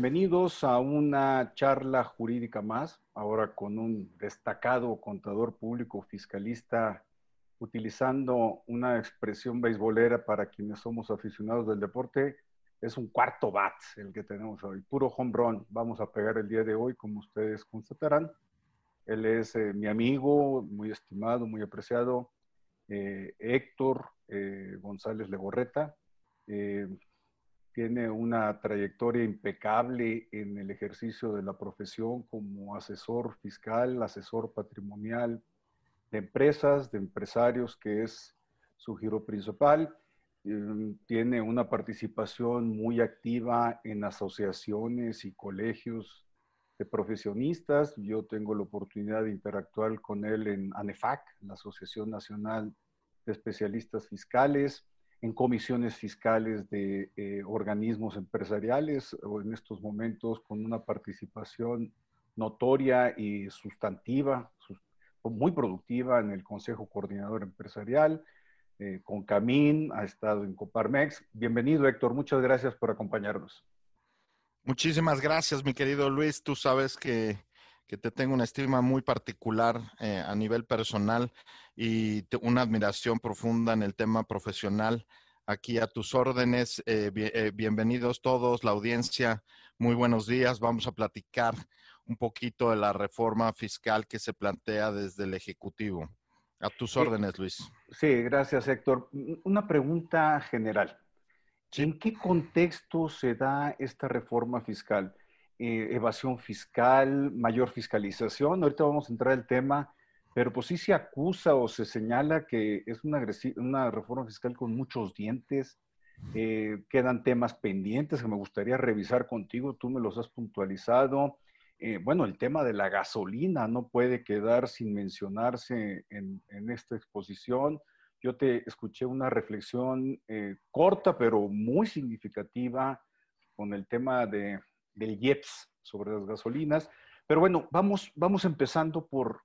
Bienvenidos a una charla jurídica más, ahora con un destacado contador público fiscalista utilizando una expresión beisbolera para quienes somos aficionados del deporte, es un cuarto bat el que tenemos hoy, puro home run. Vamos a pegar el día de hoy, como ustedes constatarán. Él es eh, mi amigo, muy estimado, muy apreciado, eh, Héctor eh, González Legorreta. Tiene una trayectoria impecable en el ejercicio de la profesión como asesor fiscal, asesor patrimonial de empresas, de empresarios, que es su giro principal Em, tiene una participación muy activa en asociaciones y colegios de profesionistas. Yo tengo la oportunidad de interactuar con él en ANEFAC, la Asociación Nacional de Especialistas Fiscales, en comisiones fiscales de eh, organismos empresariales, o en estos momentos con una participación notoria y sustantiva, muy productiva en el Consejo Coordinador Empresarial eh, con Camín, ha estado en Coparmex. Bienvenido, Héctor. Muchas gracias por acompañarnos. Muchísimas gracias, mi querido Luis. Tú sabes que, te tengo una estima muy particular eh, a nivel personal y una admiración profunda en el tema profesional. Aquí a tus órdenes. Eh, bienvenidos todos, la audiencia. Muy buenos días. Vamos a platicar un poquito de la reforma fiscal que se plantea desde el Ejecutivo. A tus órdenes, Luis. Sí, gracias, Héctor. Una pregunta general. ¿En qué contexto se da esta reforma fiscal? Eh, evasión fiscal, mayor fiscalización. Ahorita vamos a entrar al tema, pero pues sí se acusa o se señala que es una, una reforma fiscal con muchos dientes. Eh, quedan temas pendientes que me gustaría revisar contigo. Tú me los has puntualizado. Eh, bueno, el tema de la gasolina no puede quedar sin mencionarse en, esta exposición. Yo te escuché una reflexión corta, pero muy significativa con el tema de, del IEPS sobre las gasolinas. Pero bueno, vamos, vamos empezando por,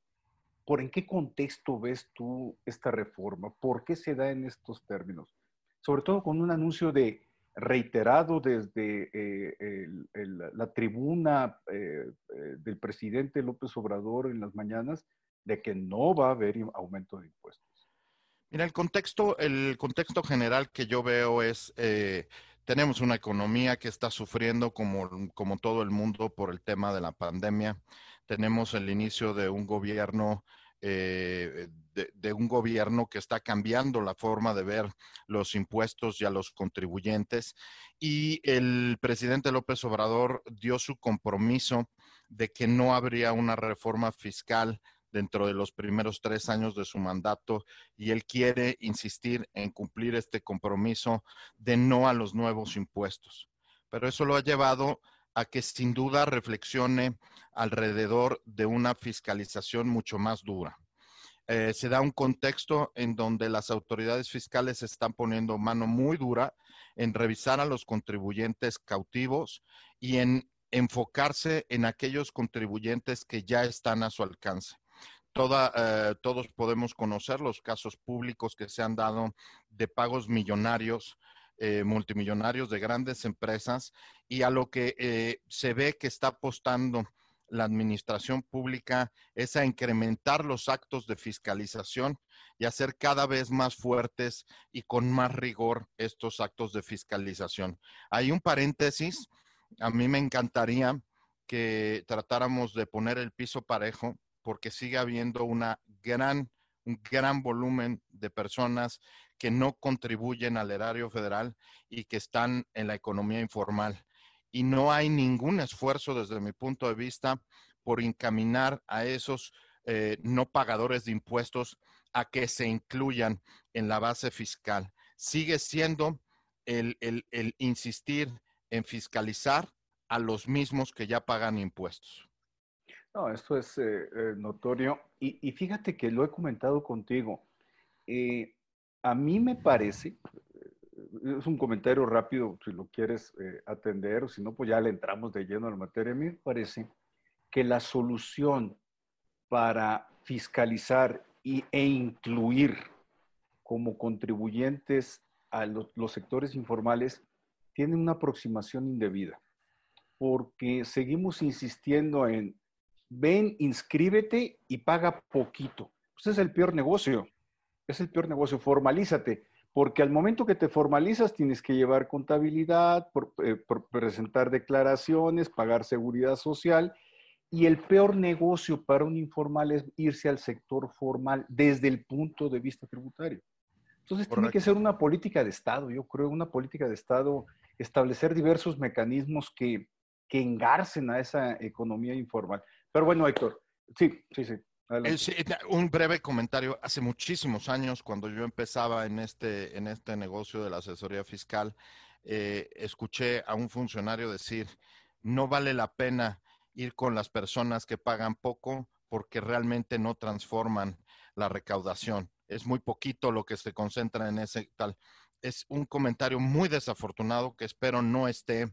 por en qué contexto ves tú esta reforma, por qué se da en estos términos, sobre todo con un anuncio de reiterado desde eh, la tribuna eh, eh, del presidente López Obrador en las mañanas de que no va a haber aumento de impuestos. Mira, el contexto, el contexto general que yo veo es, tenemos una economía que está sufriendo como, como todo el mundo por el tema de la pandemia. Tenemos el inicio de un gobierno eh, de, un gobierno que está cambiando la forma de ver los impuestos y a los contribuyentes. Y el presidente López Obrador dio su compromiso de que no habría una reforma fiscal dentro de los primeros tres años de su mandato y él quiere insistir en cumplir este compromiso de no a los nuevos impuestos. Pero eso lo ha llevado a que sin duda reflexione alrededor de una fiscalización mucho más dura. Eh, se da un contexto en donde las autoridades fiscales están poniendo mano muy dura en revisar a los contribuyentes cautivos y en enfocarse en aquellos contribuyentes que ya están a su alcance. Eh, todos podemos conocer los casos públicos que se han dado de pagos millonarios eh, multimillonarios de grandes empresas y a lo que eh, se ve que está apostando la administración pública es a incrementar los actos de fiscalización y hacer cada vez más fuertes y con más rigor estos actos de fiscalización. Hay un paréntesis, a mí me encantaría que tratáramos de poner el piso parejo porque sigue habiendo una gran, un gran volumen de personas que no contribuyen al erario federal y que están en la economía informal. Y no hay ningún esfuerzo desde mi punto de vista por encaminar a esos eh, no pagadores de impuestos a que se incluyan en la base fiscal. Sigue siendo el, insistir en fiscalizar a los mismos que ya pagan impuestos. No, esto es eh, eh, notorio. Y, fíjate que lo he comentado contigo a mí me parece, es un comentario rápido si lo quieres eh, atender, o si no, pues ya le entramos de lleno a la materia. A mí me parece que la solución para fiscalizar y, e incluir como contribuyentes a los sectores informales tiene una aproximación indebida. porque seguimos insistiendo en, ven, inscríbete y paga poquito. Pues es el peor negocio, es el peor negocio, formalízate, porque al momento que te formalizas tienes que llevar contabilidad, eh, presentar declaraciones, pagar seguridad social y el peor negocio para un informal es irse al sector formal desde el punto de vista tributario. Entonces tiene que ser una política de Estado, yo creo, una política de Estado, establecer diversos mecanismos que, que engarcen a esa economía informal. Pero bueno, Héctor, sí, sí, sí. un breve comentario. Hace muchísimos años, cuando yo empezaba en este, en este negocio de la asesoría fiscal, eh, escuché a un funcionario decir, no vale la pena ir con las personas que pagan poco porque realmente no transforman la recaudación. Es muy poquito lo que se concentra en ese tal. Es un comentario muy desafortunado que espero no esté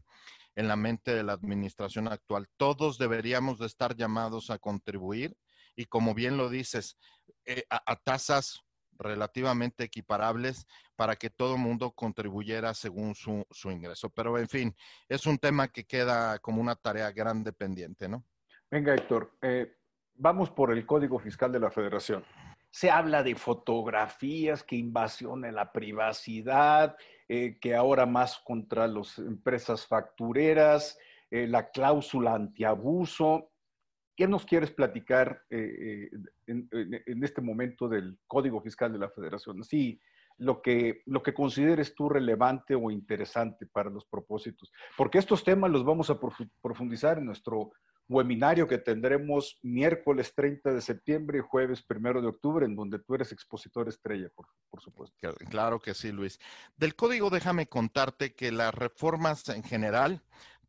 en la mente de la administración actual. Todos deberíamos de estar llamados a contribuir y como bien lo dices, eh, a, tasas relativamente equiparables para que todo mundo contribuyera según su, ingreso. Pero en fin, es un tema que queda como una tarea grande pendiente, ¿no? Venga, Héctor, eh, vamos por el Código Fiscal de la Federación. Se habla de fotografías, que invasión en la privacidad, eh, que ahora más contra las empresas factureras, eh, la cláusula antiabuso. ¿Qué nos quieres platicar eh, en, este momento del Código Fiscal de la Federación? Sí, lo que, lo que consideres tú relevante o interesante para los propósitos. Porque estos temas los vamos a profundizar en nuestro webinario que tendremos miércoles 30 de septiembre y jueves 1 de octubre, en donde tú eres expositor estrella, por, por, supuesto. Claro que sí, Luis. Del código déjame contarte que las reformas en general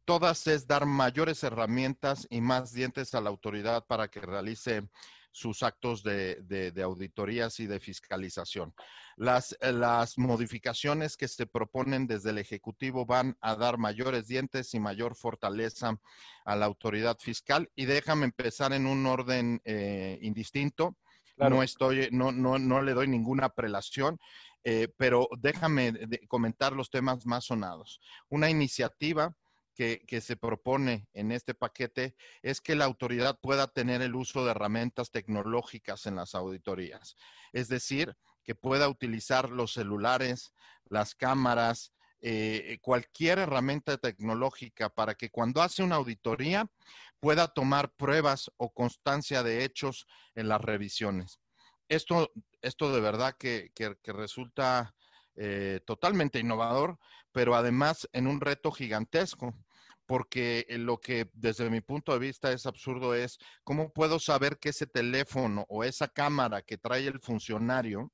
todas es dar mayores herramientas y más dientes a la autoridad para que realice sus actos de, auditorías y de fiscalización. Las, las, modificaciones que se proponen desde el Ejecutivo van a dar mayores dientes y mayor fortaleza a la autoridad fiscal. Y déjame empezar en un orden eh, indistinto. No estoy, no, no, no le doy ninguna prelación. Eh, pero déjame comentar los temas más sonados. Una iniciativa que, se propone en este paquete es que la autoridad pueda tener el uso de herramientas tecnológicas en las auditorías. Es decir, que pueda utilizar los celulares, las cámaras, eh, cualquier herramienta tecnológica para que cuando hace una auditoría pueda tomar pruebas o constancia de hechos en las revisiones. Esto, esto de verdad que, que resulta eh, totalmente innovador, pero además en un reto gigantesco, porque lo que desde mi punto de vista es absurdo es cómo puedo saber que ese teléfono o esa cámara que trae el funcionario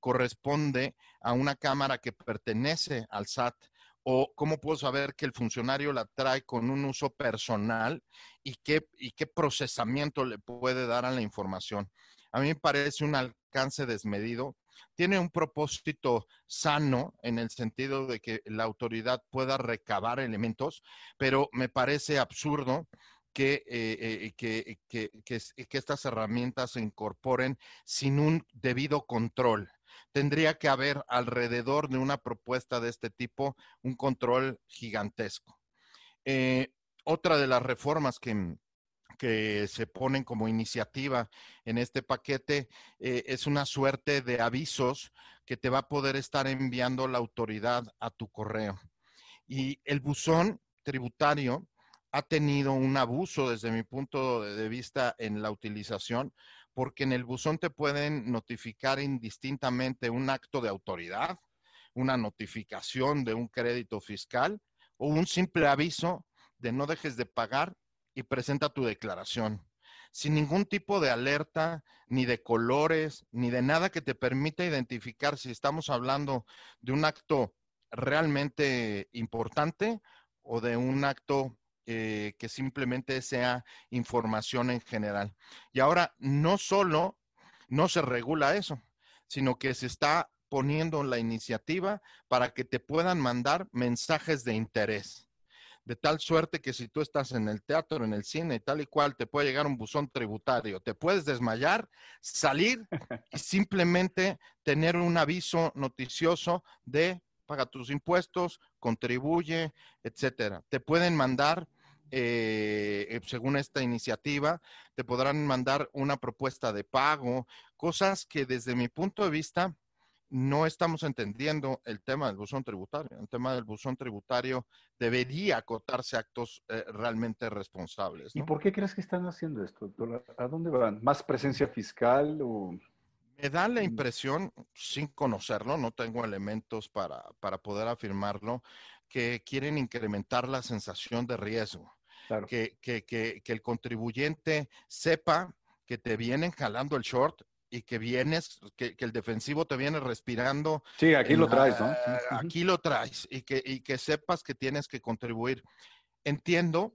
corresponde a una cámara que pertenece al SAT o cómo puedo saber que el funcionario la trae con un uso personal y qué, y qué procesamiento le puede dar a la información. A mí me parece un alcance desmedido tiene un propósito sano en el sentido de que la autoridad pueda recabar elementos, pero me parece absurdo que, eh, eh, que, estas herramientas se incorporen sin un debido control. Tendría que haber alrededor de una propuesta de este tipo un control gigantesco. Eh, otra de las reformas que, que se ponen como iniciativa en este paquete eh, es una suerte de avisos que te va a poder estar enviando la autoridad a tu correo. Y el buzón tributario ha tenido un abuso desde mi punto de vista en la utilización, porque en el buzón te pueden notificar indistintamente un acto de autoridad, una notificación de un crédito fiscal o un simple aviso de no dejes de pagar y presenta tu declaración sin ningún tipo de alerta, ni de colores, ni de nada que te permita identificar si estamos hablando de un acto realmente importante o de un acto eh, que simplemente sea información en general. Y ahora no solo no se regula eso, sino que se está poniendo la iniciativa para que te puedan mandar mensajes de interés de tal suerte que si tú estás en el teatro, en el cine, tal y cual, te puede llegar un buzón tributario, te puedes desmayar, salir y simplemente tener un aviso noticioso de paga tus impuestos, contribuye, etcétera. Te pueden mandar eh, según esta iniciativa, te podrán mandar una propuesta de pago, cosas que desde mi punto de vista no estamos entendiendo el tema del buzón tributario. El tema del buzón tributario debería acotarse a actos eh, realmente responsables. ¿Y por qué crees que están haciendo esto? ¿A dónde van? ¿Más presencia fiscal o...? Me da la impresión, sin conocerlo, no tengo elementos para, para poder afirmarlo, que quieren incrementar la sensación de riesgo. Que, que, que, que el contribuyente sepa que te vienen jalando el short y que vienes, que, el defensivo te viene respirando. Sí, aquí lo traes, ¿no? Aquí lo traes y que, y que sepas que tienes que contribuir. Entiendo,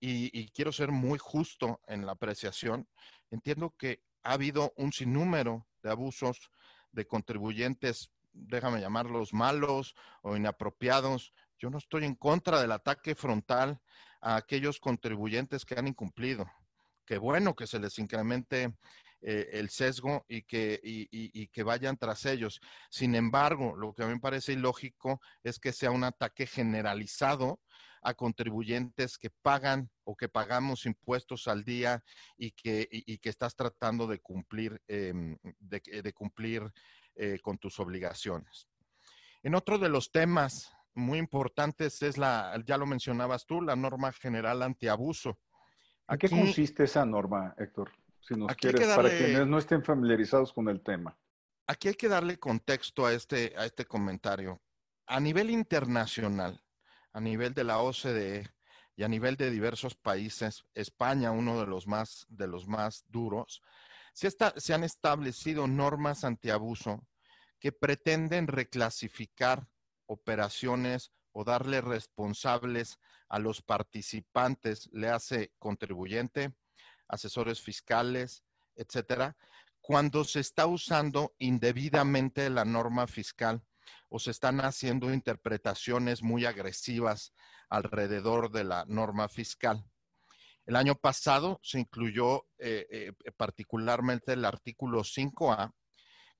y, quiero ser muy justo en la apreciación, entiendo que ha habido un sinnúmero de abusos de contribuyentes, déjame llamarlos malos o inapropiados. Yo no estoy en contra del ataque frontal a aquellos contribuyentes que han incumplido. Qué bueno que se les incremente eh, el sesgo y que, y, que vayan tras ellos. Sin embargo, lo que a mí me parece ilógico es que sea un ataque generalizado a contribuyentes que pagan o que pagamos impuestos al día y que, que estás tratando de cumplir, em, de, cumplir eh, con tus obligaciones. En otro de los temas muy importantes es la, ya lo mencionabas tú, la norma general antiabuso. ¿A qué consiste esa norma, Héctor? Si nos quieres, para quienes no estén familiarizados con el tema. Aquí hay que darle contexto a este, a este comentario. A nivel internacional, a nivel de la OCDE y a nivel de diversos países, España, uno de los más, de los más duros, se, está, se han establecido normas antiabuso que pretenden reclasificar operaciones o darle responsables a los participantes, le hace contribuyente, asesores fiscales, etcétera, cuando se está usando indebidamente la norma fiscal o se están haciendo interpretaciones muy agresivas alrededor de la norma fiscal. El año pasado se incluyó eh, eh, particularmente el artículo 5A,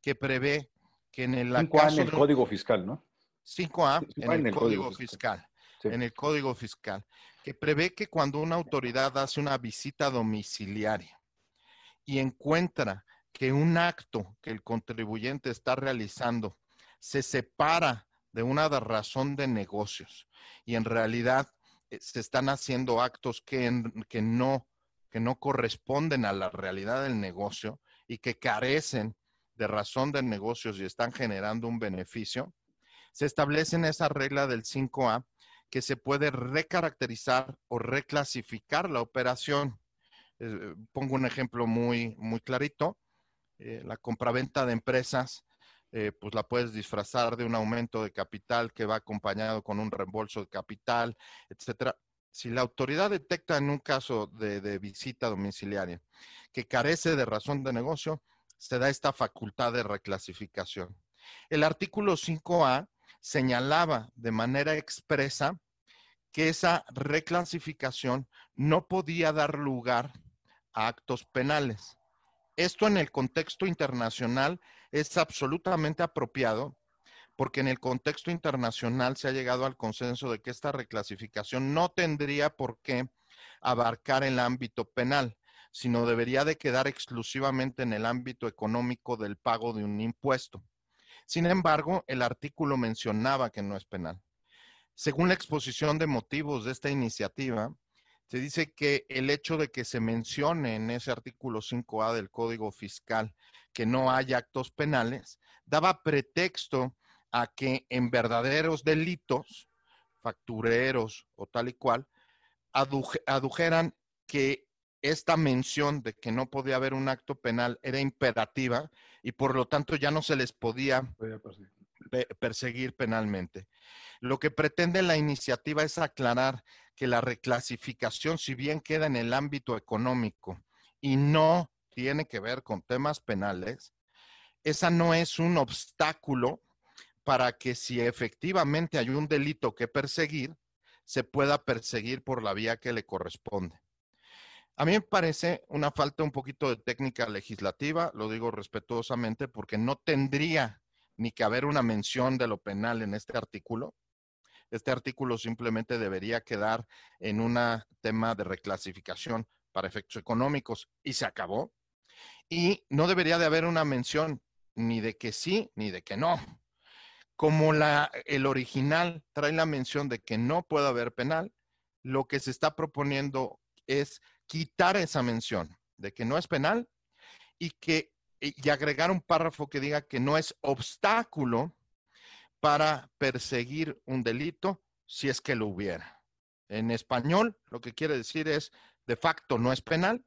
que prevé que en el, 5A en el Código Fiscal, ¿no? 5A en, el, Código, Fiscal. En el Código Fiscal que prevé que cuando una autoridad hace una visita domiciliaria y encuentra que un acto que el contribuyente está realizando se separa de una razón de negocios y en realidad eh, se están haciendo actos que, que, no, que no corresponden a la realidad del negocio y que carecen de razón de negocios y están generando un beneficio, se establece en esa regla del 5A que se puede recaracterizar o reclasificar la operación. Eh, pongo un ejemplo muy, muy clarito. Eh, la compraventa de empresas, eh, pues la puedes disfrazar de un aumento de capital que va acompañado con un reembolso de capital, etcétera. Si la autoridad detecta en un caso de, de visita domiciliaria que carece de razón de negocio, se da esta facultad de reclasificación. El artículo 5A señalaba de manera expresa que esa reclasificación no podía dar lugar a actos penales. Esto en el contexto internacional es absolutamente apropiado porque en el contexto internacional se ha llegado al consenso de que esta reclasificación no tendría por qué abarcar el ámbito penal, sino debería de quedar exclusivamente en el ámbito económico del pago de un impuesto. Sin embargo, el artículo mencionaba que no es penal. Según la exposición de motivos de esta iniciativa, se dice que el hecho de que se mencione en ese artículo 5A del Código Fiscal que no hay actos penales, daba pretexto a que en verdaderos delitos, factureros o tal y cual, adujeran que esta mención de que no podía haber un acto penal era imperativa y por lo tanto ya no se les podía perseguir penalmente. Lo que pretende la iniciativa es aclarar que la reclasificación, si bien queda en el ámbito económico y no tiene que ver con temas penales, esa no es un obstáculo para que si efectivamente hay un delito que perseguir, se pueda perseguir por la vía que le corresponde. A mí me parece una falta un poquito de técnica legislativa, lo digo respetuosamente, porque no tendría ni que haber una mención de lo penal en este artículo. Este artículo simplemente debería quedar en un tema de reclasificación para efectos económicos y se acabó. Y no debería de haber una mención ni de que sí ni de que no. Como la, el original trae la mención de que no puede haber penal, lo que se está proponiendo es quitar esa mención de que no es penal y que y agregar un párrafo que diga que no es obstáculo para perseguir un delito si es que lo hubiera. En español, lo que quiere decir es, de facto no es penal,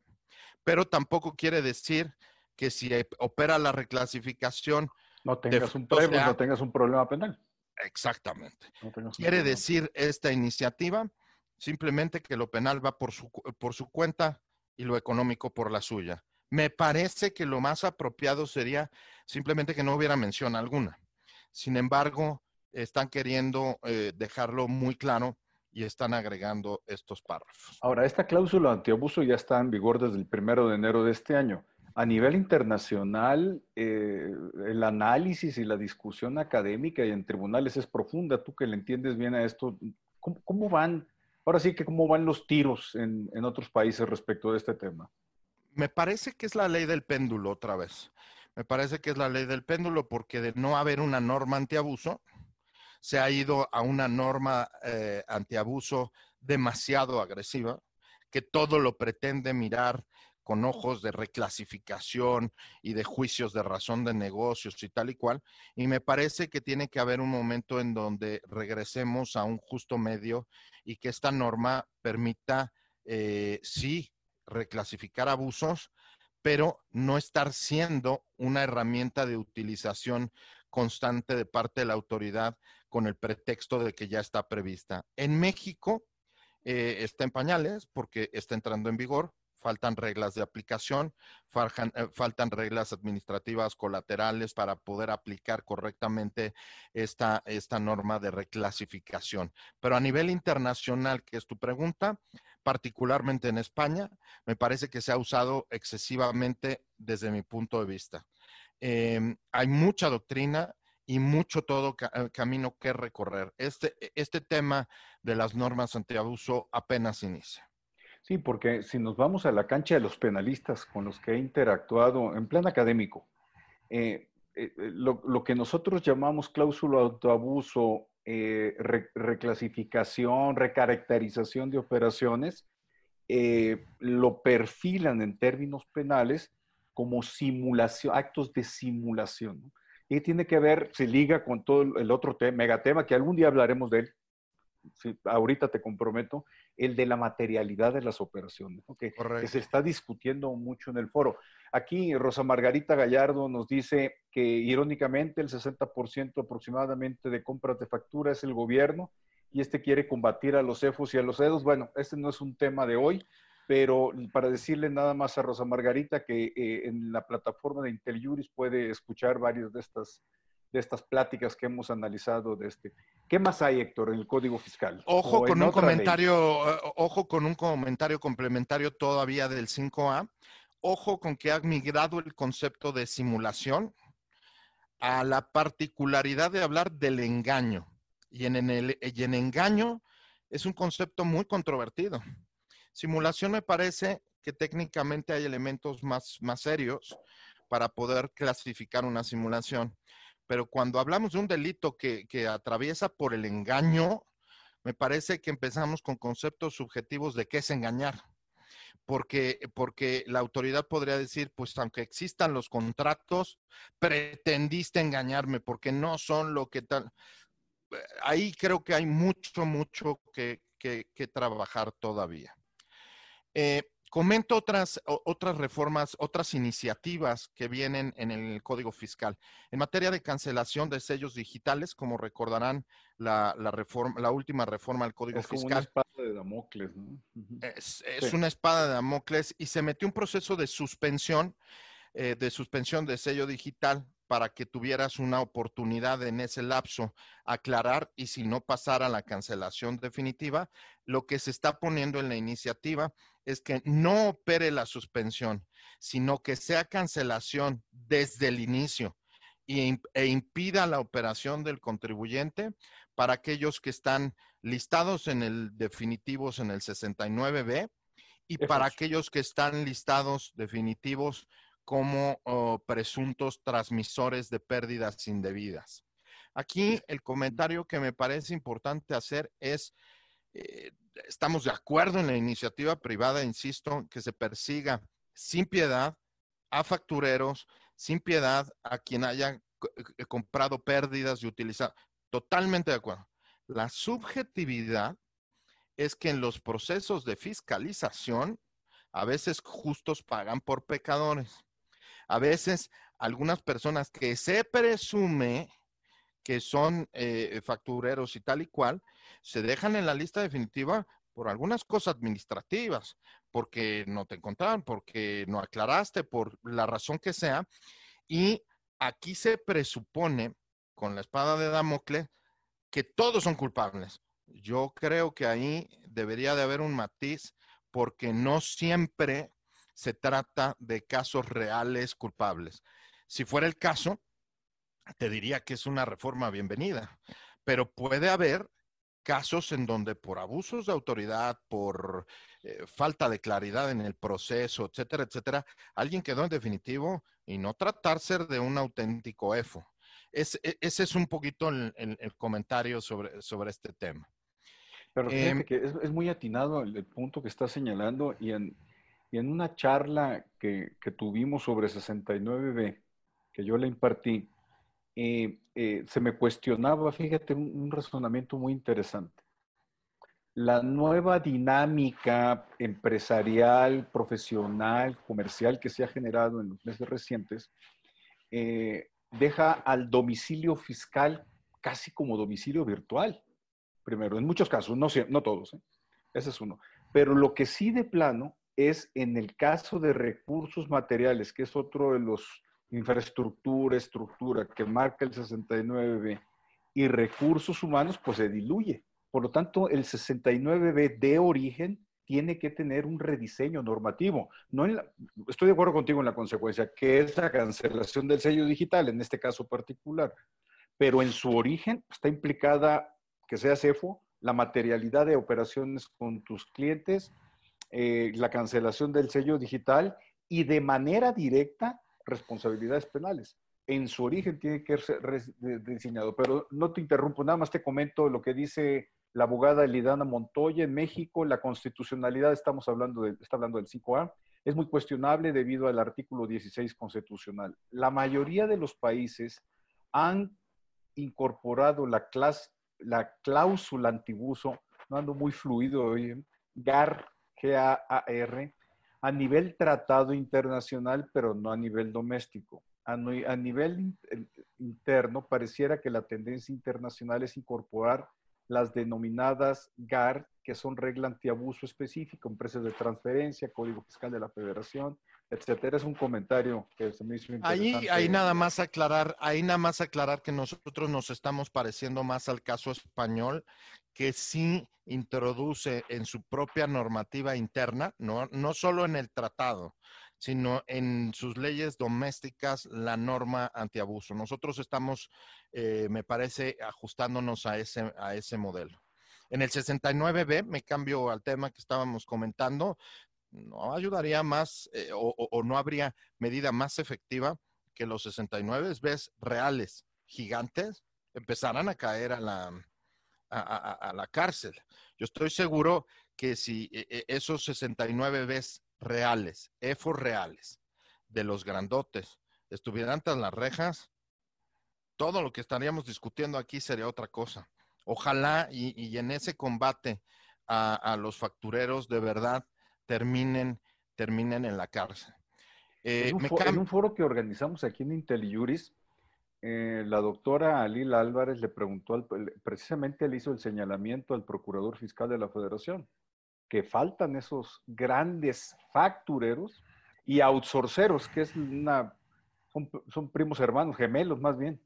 pero tampoco quiere decir que si opera la reclasificación... No tengas, un, problema, no tengas un problema penal. Exactamente. quiere decir esta iniciativa simplemente que lo penal va por su, por su cuenta y lo económico por la suya. Me parece que lo más apropiado sería simplemente que no hubiera mención alguna. Sin embargo, están queriendo eh, dejarlo muy claro y están agregando estos párrafos. Ahora, esta cláusula antiabuso ya está en vigor desde el primero de enero de este año. A nivel internacional, eh, el análisis y la discusión académica y en tribunales es profunda. Tú que le entiendes bien a esto, ¿cómo, van? Ahora sí que cómo van los tiros en, en otros países respecto de este tema. Me parece que es la ley del péndulo otra vez. Me parece que es la ley del péndulo porque de no haber una norma antiabuso, se ha ido a una norma eh, antiabuso demasiado agresiva, que todo lo pretende mirar con ojos de reclasificación y de juicios de razón de negocios y tal y cual. Y me parece que tiene que haber un momento en donde regresemos a un justo medio y que esta norma permita, eh, sí, reclasificar abusos, pero no estar siendo una herramienta de utilización constante de parte de la autoridad con el pretexto de que ya está prevista. En México eh, está en pañales porque está entrando en vigor, faltan reglas de aplicación, eh, faltan, reglas administrativas colaterales para poder aplicar correctamente esta, esta norma de reclasificación. Pero a nivel internacional, que es tu pregunta, particularmente en España, me parece que se ha usado excesivamente desde mi punto de vista. Em, hay mucha doctrina, y mucho todo eh, camino que recorrer. Este, este tema de las normas antiabuso apenas inicia. Sí, porque si nos vamos a la cancha de los penalistas con los que he interactuado en plan académico, eh, eh, lo, que nosotros llamamos cláusula autoabuso, reclasificación, recaracterización de operaciones, lo perfilan en términos penales como simulación, actos de simulación. y tiene que ver, se liga con todo el otro tema, megatema, que algún día hablaremos de él, ahorita te comprometo, el de la materialidad de las operaciones, que, se está discutiendo mucho en el foro. Aquí Rosa Margarita Gallardo nos dice que irónicamente el 60% aproximadamente de compras de factura es el gobierno y este quiere combatir a los CEFOS y a los EDOS. Bueno, este no es un tema de hoy, pero para decirle nada más a Rosa Margarita que eh, en la plataforma de Interjuris puede escuchar varias de estas, de estas pláticas que hemos analizado de este. ¿Qué más hay, Héctor, en el Código Fiscal? Ojo con un comentario, eh, ojo con un comentario complementario todavía del 5A. Ojo con que ha migrado el concepto de simulación a la particularidad de hablar del engaño. Y en, el, y en engaño es un concepto muy controvertido. Simulación me parece que técnicamente hay elementos más, más serios para poder clasificar una simulación. Pero cuando hablamos de un delito que, atraviesa por el engaño, me parece que empezamos con conceptos subjetivos de qué es engañar. Porque, porque la autoridad podría decir, pues aunque existan los contratos, pretendiste engañarme porque no son lo que tal. Ahí creo que hay mucho, mucho que, que trabajar todavía. Eh, comento otras, otras reformas, otras iniciativas que vienen en el Código Fiscal. En materia de cancelación de sellos digitales, como recordarán, la, reforma, la última reforma al Código Fiscal. Es una espada de Damocles, ¿no? Es, una espada de Damocles y se metió un proceso de suspensión, eh, de suspensión de sello digital para que tuvieras una oportunidad en ese lapso aclarar y si no pasara la cancelación definitiva, lo que se está poniendo en la iniciativa es que no opere la suspensión, sino que sea cancelación desde el inicio e impida la operación del contribuyente para aquellos que están listados en el definitivos en el 69B y para aquellos que están listados definitivos como oh, presuntos transmisores de pérdidas indebidas. Aquí el comentario que me parece importante hacer es, eh, estamos de acuerdo en la iniciativa privada, insisto, que se persiga sin piedad a factureros, sin piedad a quien haya eh, comprado pérdidas y utilizado. Totalmente de acuerdo. La subjetividad es que en los procesos de fiscalización, a veces justos pagan por pecadores. A veces algunas personas que se presume que son eh, factureros y tal y cual, se dejan en la lista definitiva por algunas cosas administrativas, porque no te encontraron, porque no aclaraste, por la razón que sea. Y aquí se presupone, con la espada de Damocles, que todos son culpables. Yo creo que ahí debería de haber un matiz porque no siempre se trata de casos reales culpables. Si fuera el caso, te diría que es una reforma bienvenida, pero puede haber casos en donde por abusos de autoridad, por eh, falta de claridad en el proceso, etcétera, etcétera, alguien quedó en definitivo y no tratarse de un auténtico EFO. E, ese es un poquito el, comentario sobre, sobre este tema. Pero fíjate em, que es, muy atinado el, punto que está señalando y en, en una charla que, que, tuvimos sobre 69B, que yo le impartí, eh, eh, se me cuestionaba, fíjate, un, razonamiento muy interesante. La nueva dinámica empresarial, profesional, comercial que se ha generado en los meses recientes, eh, deja al domicilio fiscal casi como domicilio virtual. Primero, en muchos casos, no, no todos, ese es uno. Pero lo que sí de plano es en el caso de recursos materiales, que es otro de los infraestructura, estructura que marca el 69B y recursos humanos, pues se diluye. Por lo tanto, el 69B de origen tiene que tener un rediseño normativo. No estoy de acuerdo contigo en la consecuencia, que es la cancelación del sello digital, en este caso particular, pero en su origen está implicada, que sea CEFO, la materialidad de operaciones con tus clientes, eh, la cancelación del sello digital y de manera directa responsabilidades penales. En su origen tiene que ser diseñado, pero no te interrumpo, nada más te comento lo que dice la abogada Elidana Montoya en México, la constitucionalidad, estamos hablando está hablando del 5A, es muy cuestionable debido al artículo 16 constitucional. La mayoría de los países han incorporado la, la cláusula antibuso, no ando muy fluido hoy, GAR, G-A-A-R, a nivel tratado internacional, pero no a nivel doméstico. A, nivel interno, pareciera que la tendencia internacional es incorporar las denominadas GAR, que son regla antiabuso específico, empresas de transferencia, código fiscal de la federación, etcétera. Es un comentario que se me hizo interesante. Ahí, ahí nada más aclarar, ahí nada más aclarar que nosotros nos estamos pareciendo más al caso español, que sí introduce en su propia normativa interna, no, no solo en el tratado, sino en sus leyes domésticas la norma antiabuso. Nosotros estamos, eh, me parece, ajustándonos a ese, a ese modelo. En el 69B, me cambio al tema que estábamos comentando, no ayudaría más eh, o, no habría medida más efectiva que los 69 Bs reales gigantes empezaran a caer a la, a, la cárcel. Yo estoy seguro que si e, e, esos 69 Bs reales, EFOS reales, de los grandotes, estuvieran tras las rejas, todo lo que estaríamos discutiendo aquí sería otra cosa. Ojalá y, en ese combate a, los factureros de verdad terminen, terminen en la cárcel. Eh, en, un foro, que organizamos aquí en IntelliJuris, eh, la doctora Alila Álvarez le preguntó, al, precisamente le hizo el señalamiento al procurador fiscal de la federación, que faltan esos grandes factureros y outsourceros, que es una, son, primos hermanos, gemelos más bien.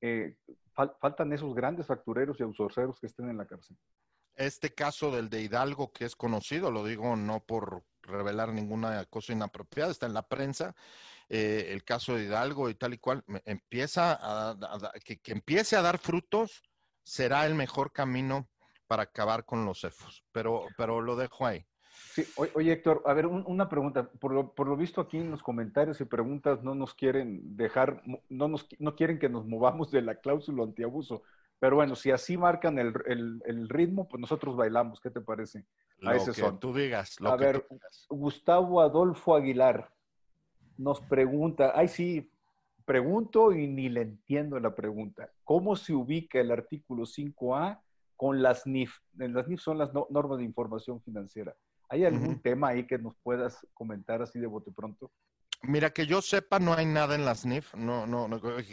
Eh, faltan esos grandes factureros y outsourceros que estén en la cárcel este caso del de Hidalgo, que es conocido, lo digo no por revelar ninguna cosa inapropiada, está en la prensa, eh, el caso de Hidalgo y tal y cual, empieza a, que, empiece a dar frutos, será el mejor camino para acabar con los cefos, pero, pero lo dejo ahí. Sí, oye Héctor, a ver, una pregunta. Por lo, por lo, visto aquí en los comentarios y preguntas no nos quieren dejar, no, nos, no quieren que nos movamos de la cláusula antiabuso. Pero bueno, si así marcan el, el, ritmo, pues nosotros bailamos. ¿Qué te parece? A ese son. tú digas. a ver, Gustavo Adolfo Aguilar nos pregunta, ay sí, pregunto y ni le entiendo la pregunta. ¿Cómo se ubica el artículo 5A con las NIF? Las NIF son las normas de información financiera. ¿Hay algún tema ahí que nos puedas comentar así de bote pronto? Mira, que yo sepa, no hay nada en las NIF, no, no,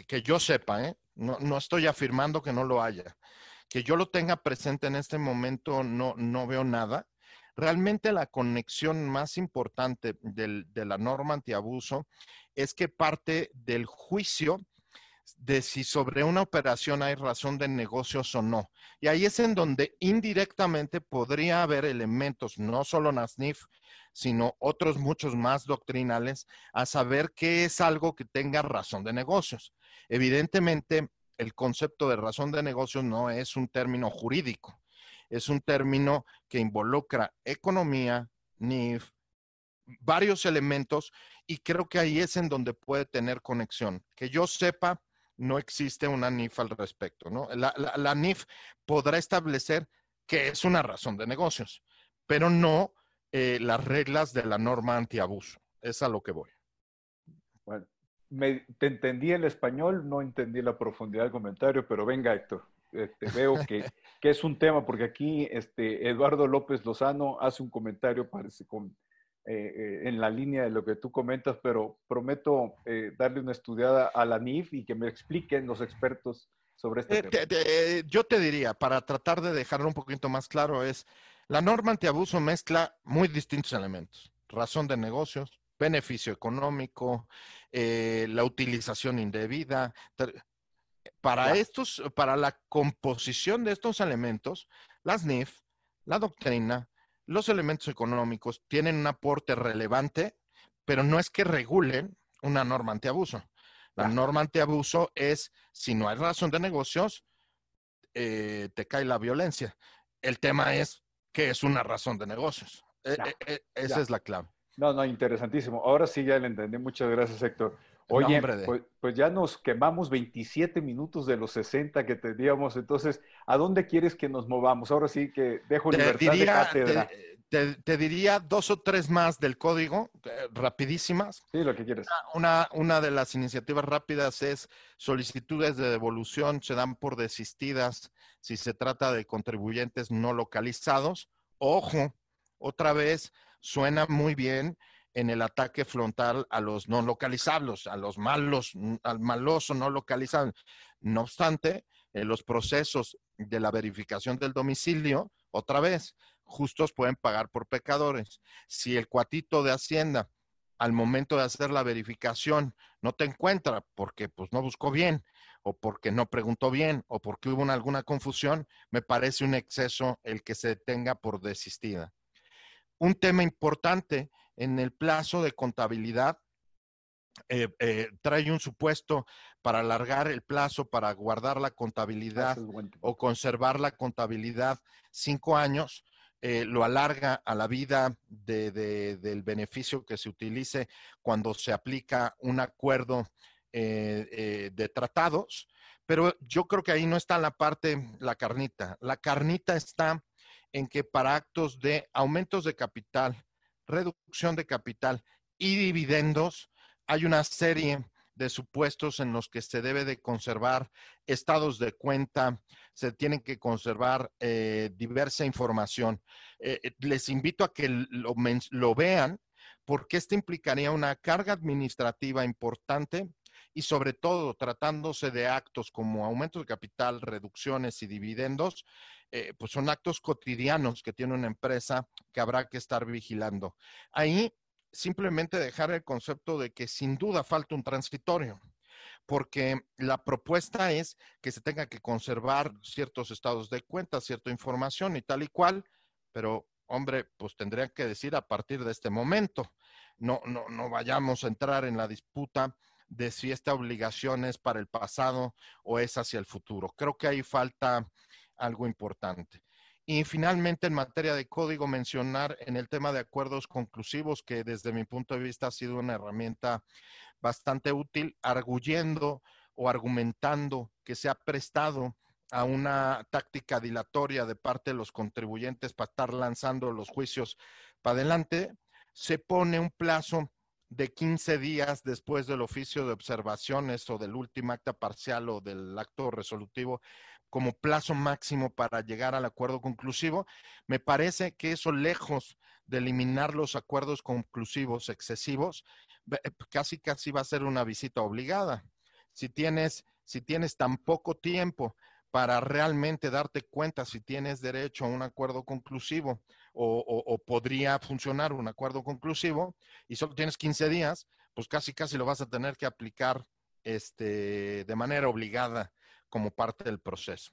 que yo sepa, ¿eh? No, no estoy afirmando que no lo haya. Que yo lo tenga presente en este momento, no, no veo nada. Realmente la conexión más importante del, de la norma antiabuso es que parte del juicio de si sobre una operación hay razón de negocios o no. Y ahí es en donde indirectamente podría haber elementos, no solo NASNIF, sino otros muchos más doctrinales, a saber qué es algo que tenga razón de negocios. Evidentemente, el concepto de razón de negocios no es un término jurídico, es un término que involucra economía, NIF, varios elementos y creo que ahí es en donde puede tener conexión. Que yo sepa, no existe una NIF al respecto, ¿no? La, NIF podrá establecer que es una razón de negocios, pero no eh, las reglas de la norma antiabuso. Es a lo que voy. Bueno, te entendí el español, no entendí la profundidad del comentario, pero venga, Héctor. Este, veo que, que, es un tema, porque aquí este, Eduardo López Lozano hace un comentario, parece, con, eh, eh, en la línea de lo que tú comentas, pero prometo eh, darle una estudiada a la NIF y que me expliquen los expertos sobre este tema. yo te diría, para tratar de dejarlo un poquito más claro, es la norma antiabuso mezcla muy distintos elementos. Razón de negocios, beneficio económico, la utilización indebida. Para estos, para la composición de estos elementos, las NIF, la doctrina, los elementos económicos tienen un aporte relevante, pero no es que regulen una norma antiabuso. La norma antiabuso es, si no hay razón de negocios, eh, te cae la violencia. El tema es que es una razón de negocios. E, e, e, esa es la clave. No, no, interesantísimo. Ahora sí ya le entendí. Muchas gracias, Héctor. Oye, pues, pues, ya nos quemamos 27 minutos de los 60 que teníamos, entonces, ¿a dónde quieres que nos movamos? Ahora sí que dejo libertad de cátedra. Te, diría dos o tres más del código, eh, rapidísimas. Sí, lo que quieres. Una, una de las iniciativas rápidas es solicitudes de devolución se dan por desistidas si se trata de contribuyentes no localizados. Ojo, otra vez, suena muy bien en el ataque frontal a los no localizables, a los malos, al maloso no localizado. No obstante, en los procesos de la verificación del domicilio, otra vez, justos pueden pagar por pecadores. Si el cuatito de Hacienda al momento de hacer la verificación no te encuentra porque pues no buscó bien o porque no preguntó bien o porque hubo alguna confusión, me parece un exceso el que se tenga por desistida. Un tema importante en el plazo de contabilidad eh, eh, trae un supuesto para alargar el plazo para guardar la contabilidad o conservar la contabilidad cinco años, eh, lo alarga a la vida del beneficio que se utilice cuando se aplica un acuerdo de tratados. Pero yo creo que ahí no está la parte, la carnita. La carnita está en que para actos de aumentos de capital, reducción de capital y dividendos, hay una serie de supuestos en los que se debe de conservar estados de cuenta, se tienen que conservar eh, diversa información. Eh, eh, les invito a que lo, lo vean porque esto implicaría una carga administrativa importante y sobre todo tratándose de actos como aumentos de capital, reducciones y dividendos, eh, pues son actos cotidianos que tiene una empresa que habrá que estar vigilando. Ahí simplemente dejar el concepto de que sin duda falta un transitorio, porque la propuesta es que se tenga que conservar ciertos estados de cuenta, cierta información y tal y cual, pero hombre, pues tendrían que decir a partir de este momento. No, no, no vayamos a entrar en la disputa de si esta obligación es para el pasado o es hacia el futuro. Creo que ahí falta algo importante. Y finalmente, en materia de código, mencionar en el tema de acuerdos conclusivos, que desde mi punto de vista ha sido una herramienta bastante útil, arguyendo o argumentando que se ha prestado a una táctica dilatoria de parte de los contribuyentes para estar lanzando los juicios para adelante, se pone un plazo de 15 días después del oficio de observaciones o del último acta parcial o del acto resolutivo como plazo máximo para llegar al acuerdo conclusivo. Me parece que eso lejos de eliminar los acuerdos conclusivos excesivos, eh, casi casi va a ser una visita obligada. Si tienes, si tienes tan poco tiempo para realmente darte cuenta si tienes derecho a un acuerdo conclusivo o, podría funcionar un acuerdo conclusivo y solo tienes 15 días, pues casi casi lo vas a tener que aplicar este, de manera obligada como parte del proceso.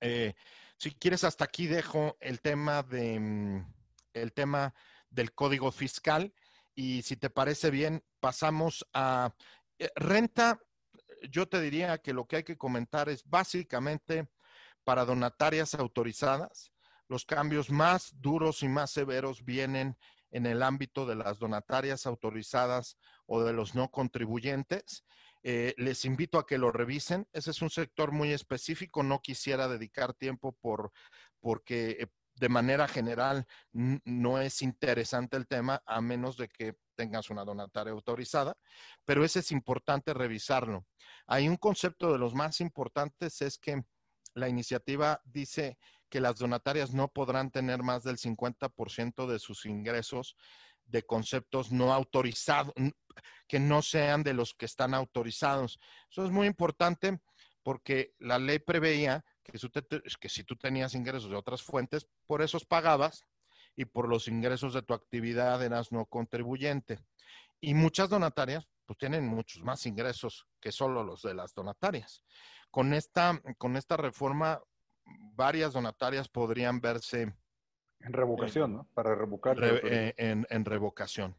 Eh, si quieres, hasta aquí dejo el tema de mm, el tema del código fiscal y si te parece bien, pasamos a eh, renta yo te diría que lo que hay que comentar es básicamente para donatarias autorizadas. Los cambios más duros y más severos vienen en el ámbito de las donatarias autorizadas o de los no contribuyentes. Eh, les invito a que lo revisen. Ese es un sector muy específico. No quisiera dedicar tiempo por, porque eh, de manera general no es interesante el tema a menos de que tengas una donataria autorizada, pero ese es importante revisarlo. Hay un concepto de los más importantes, es que la iniciativa dice que las donatarias no podrán tener más del 50% de sus ingresos de conceptos no autorizados, que no sean de los que están autorizados. Eso es muy importante porque la ley preveía que, que si tú tenías ingresos de otras fuentes, por esos pagabas y por los ingresos de tu actividad eras no contribuyente. Y muchas donatarias pues tienen muchos más ingresos que solo los de las donatarias. Con esta, con esta reforma, varias donatarias podrían verse... En revocación, ¿no? Para revocar. Eh, en, en revocación.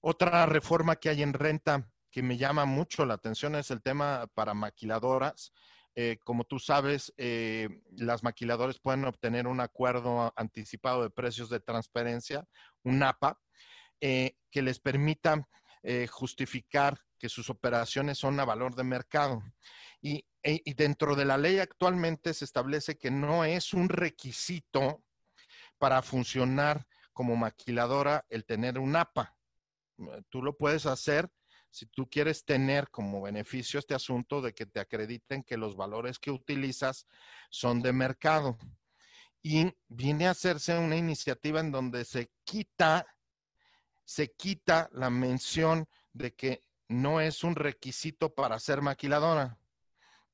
Otra reforma que hay en renta que me llama mucho la atención es el tema para maquiladoras. Eh, como tú sabes, eh, las maquiladoras pueden obtener un acuerdo anticipado de precios de transferencia, un APA, eh, que les permita justificar que sus operaciones son a valor de mercado. Y, y, dentro de la ley actualmente se establece que no es un requisito para funcionar como maquiladora el tener un APA. Tú lo puedes hacer si tú quieres tener como beneficio este asunto de que te acrediten que los valores que utilizas son de mercado. Y viene a hacerse una iniciativa en donde se quita, se quita la mención de que no es un requisito para ser maquiladora.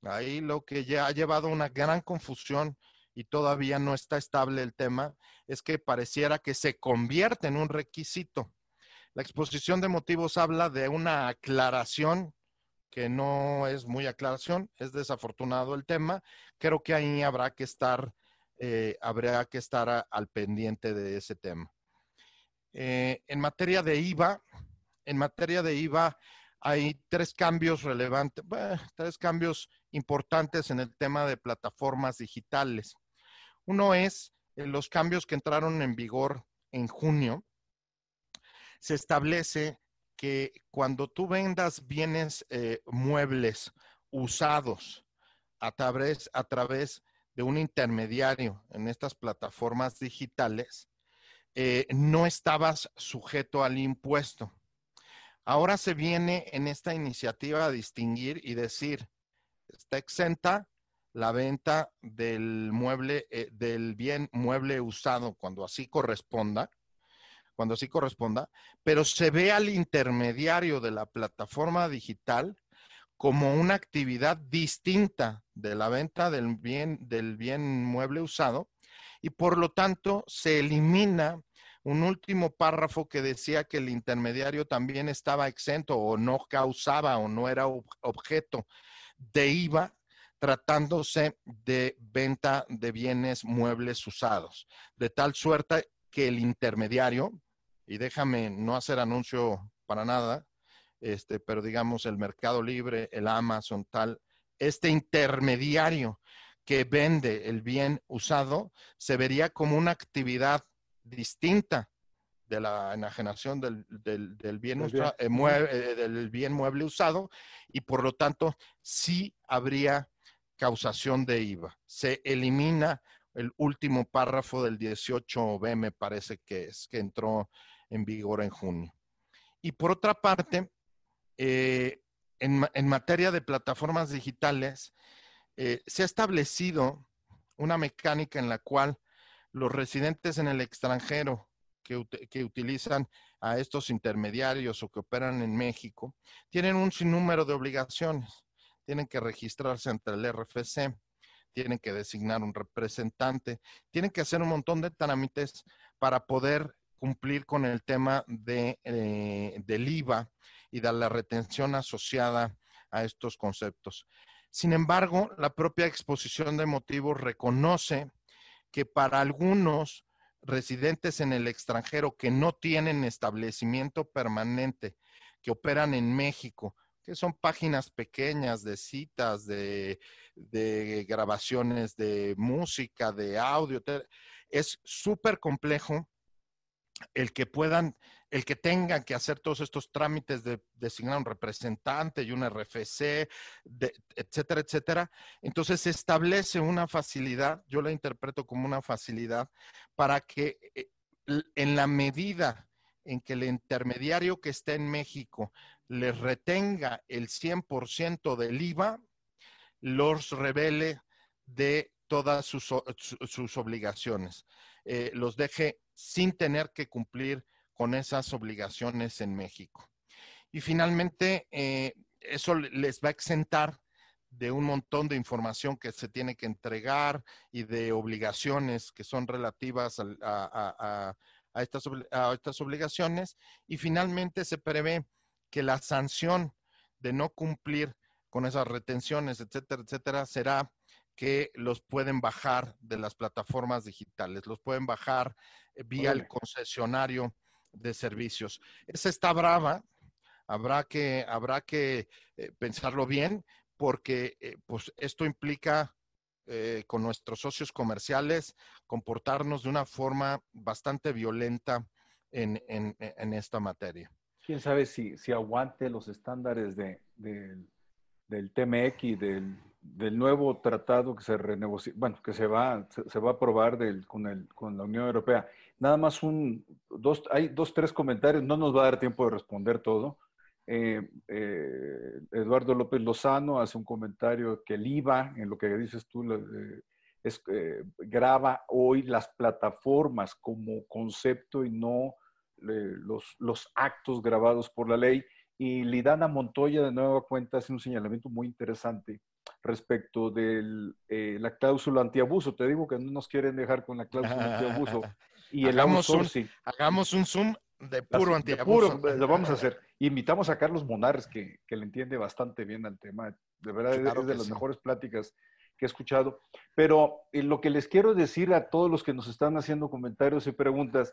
Ahí lo que ya ha llevado una gran confusión y todavía no está estable el tema es que pareciera que se convierte en un requisito. La exposición de motivos habla de una aclaración que no es muy aclaración, es desafortunado el tema. Creo que ahí habrá que estar, eh, habría que estar al pendiente de ese tema. Eh, en materia de IVA, en materia de IVA hay tres cambios relevantes, tres cambios importantes en el tema de plataformas digitales. Uno es eh, los cambios que entraron en vigor en junio se establece que cuando tú vendas bienes eh, muebles usados a través, a través de un intermediario en estas plataformas digitales, eh, no estabas sujeto al impuesto. Ahora se viene en esta iniciativa a distinguir y decir, está exenta la venta del mueble, eh, del bien mueble usado cuando así corresponda, cuando así corresponda, pero se ve al intermediario de la plataforma digital como una actividad distinta de la venta del bien, del bien mueble usado y por lo tanto se elimina un último párrafo que decía que el intermediario también estaba exento o no causaba o no era objeto de IVA tratándose de venta de bienes muebles usados, de tal suerte que el intermediario, y déjame no hacer anuncio para nada, este, pero digamos el Mercado Libre, el Amazon, tal, este intermediario que vende el bien usado se vería como una actividad distinta de la enajenación del, bien, eh, eh, del bien mueble usado y por lo tanto sí habría causación de IVA. Se elimina el último párrafo del 18B, me parece que es, que entró en vigor en junio. Y por otra parte, eh, en, materia de plataformas digitales, se ha establecido una mecánica en la cual los residentes en el extranjero que, utilizan a estos intermediarios o que operan en México, tienen un sinnúmero de obligaciones. Tienen que registrarse ante el RFC, tienen que designar un representante, tienen que hacer un montón de trámites para poder cumplir con el tema de, eh, del IVA y de la retención asociada a estos conceptos. Sin embargo, la propia exposición de motivos reconoce que para algunos residentes en el extranjero que no tienen establecimiento permanente, que operan en México, que son páginas pequeñas de citas, de, grabaciones de música, de audio. Es súper complejo el que puedan, el que tengan que hacer todos estos trámites de designar un representante y un RFC, etcétera, etcétera. Entonces se establece una facilidad, yo la interpreto como una facilidad para que eh, en la medida en que el intermediario que está en México les retenga el 100% del IVA, los revele de todas sus, obligaciones, eh, los deje sin tener que cumplir con esas obligaciones en México. Y finalmente, eh, eso les va a exentar de un montón de información que se tiene que entregar y de obligaciones que son relativas a, estas, a estas obligaciones. Y finalmente se prevé que la sanción de no cumplir con esas retenciones, etcétera, etcétera, será que los pueden bajar de las plataformas digitales, los pueden bajar vía el concesionario de servicios. Esa está brava, habrá que, habrá que eh, pensarlo bien, porque eh, pues esto implica con nuestros socios comerciales comportarnos de una forma bastante violenta en, esta materia. ¿Quién sabe si, si aguante los estándares de, del TMX, del del nuevo tratado que se renegocia, bueno, que se va, se, va a aprobar con, la Unión Europea. Nada más un, dos, hay dos, tres comentarios, no nos va a dar tiempo de responder todo. Eh, eh, Eduardo López Lozano hace un comentario que el IVA, en lo que dices tú, eh, graba hoy las plataformas como concepto y no los, los actos grabados por la ley. Y Lidana Montoya de nueva cuenta hace un señalamiento muy interesante respecto de eh, la cláusula antiabuso. Te digo que no nos quieren dejar con la cláusula antiabuso. Y el hagamos un, hagamos un Zoom de puro antiabuso. lo vamos a hacer. Invitamos a Carlos Monares, que, le entiende bastante bien al tema. De verdad, es de las mejores pláticas que he escuchado. Pero eh, lo que les quiero decir a todos los que nos están haciendo comentarios y preguntas,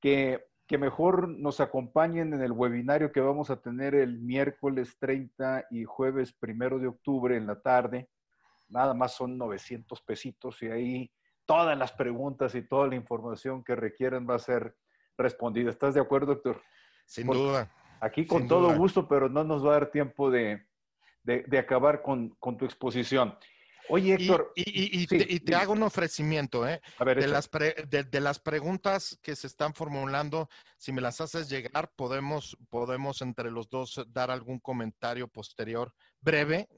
que que mejor nos acompañen en el webinario que vamos a tener el miércoles 30 y jueves primero de octubre en la tarde. Nada más son 900 pesitos y ahí todas las preguntas y toda la información que requieran va a ser respondida. ¿Estás de acuerdo, doctor? Sin duda. Aquí con todo gusto, pero no nos va a dar tiempo de, acabar con, con tu exposición. Oye, Héctor. Y, te, hago un ofrecimiento, ¿eh? de, las de, las preguntas que se están formulando, si me las haces llegar, podemos, podemos entre los dos dar algún comentario posterior breve.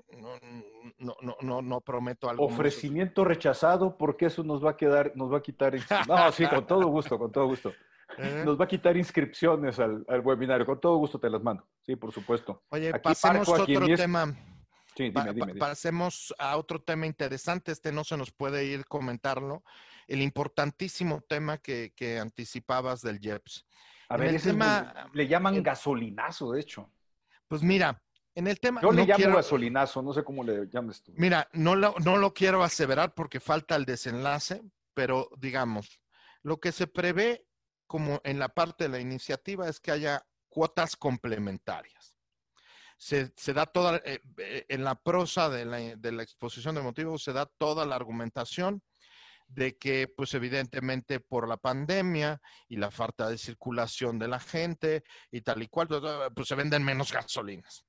No, no, no, no, prometo algo. Ofrecimiento rechazado, porque eso nos va a quedar, nos va a quitar. No, sí, con todo gusto, con todo gusto. ¿Eh? Nos va a quitar inscripciones al, webinario. Con todo gusto te las mando. Sí, por supuesto. Oye, pasemos a otro tema. Sí, Pasemos a otro tema interesante, este no se nos puede ir comentarlo, el importantísimo tema que, anticipabas del JEPS. A ver, ese tema, le llaman gasolinazo, de hecho. Pues mira, En el tema. Yo le llamo gasolinazo, no sé cómo le llames tú. Mira, no no lo quiero aseverar porque falta el desenlace, pero digamos, lo que se prevé como en la parte de la iniciativa es que haya cuotas complementarias se, da toda, eh, eh, en la prosa de la, exposición de motivos, se da toda la argumentación de que, pues evidentemente por la pandemia y la falta de circulación de la gente y tal y cual, pues, pues se venden menos gasolinas.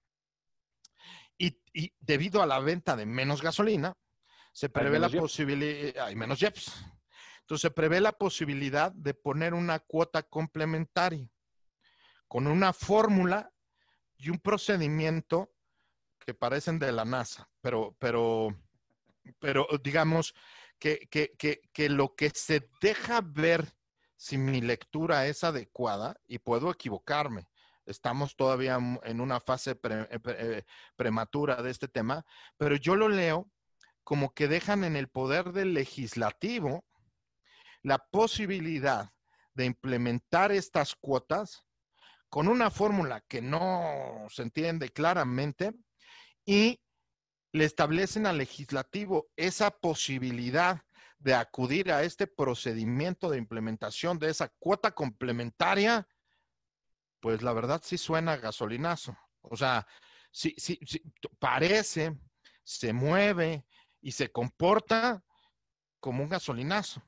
Y, debido a la venta de menos gasolina, se prevé la posibilidad, hay menos jeps. Entonces se prevé la posibilidad de poner una cuota complementaria con una fórmula y un procedimiento que parecen de la NASA, pero, pero, pero digamos que, que, que, que lo que se deja ver si mi lectura es adecuada, y puedo equivocarme, estamos todavía en una fase eh, eh, prematura de este tema, pero yo lo leo como que dejan en el poder del legislativo la posibilidad de implementar estas cuotas con una fórmula que no se entiende claramente y le establecen al legislativo esa posibilidad de acudir a este procedimiento de implementación de esa cuota complementaria, pues la verdad sí suena gasolinazo. O sea, sí, sí, sí parece, se mueve y se comporta como un gasolinazo.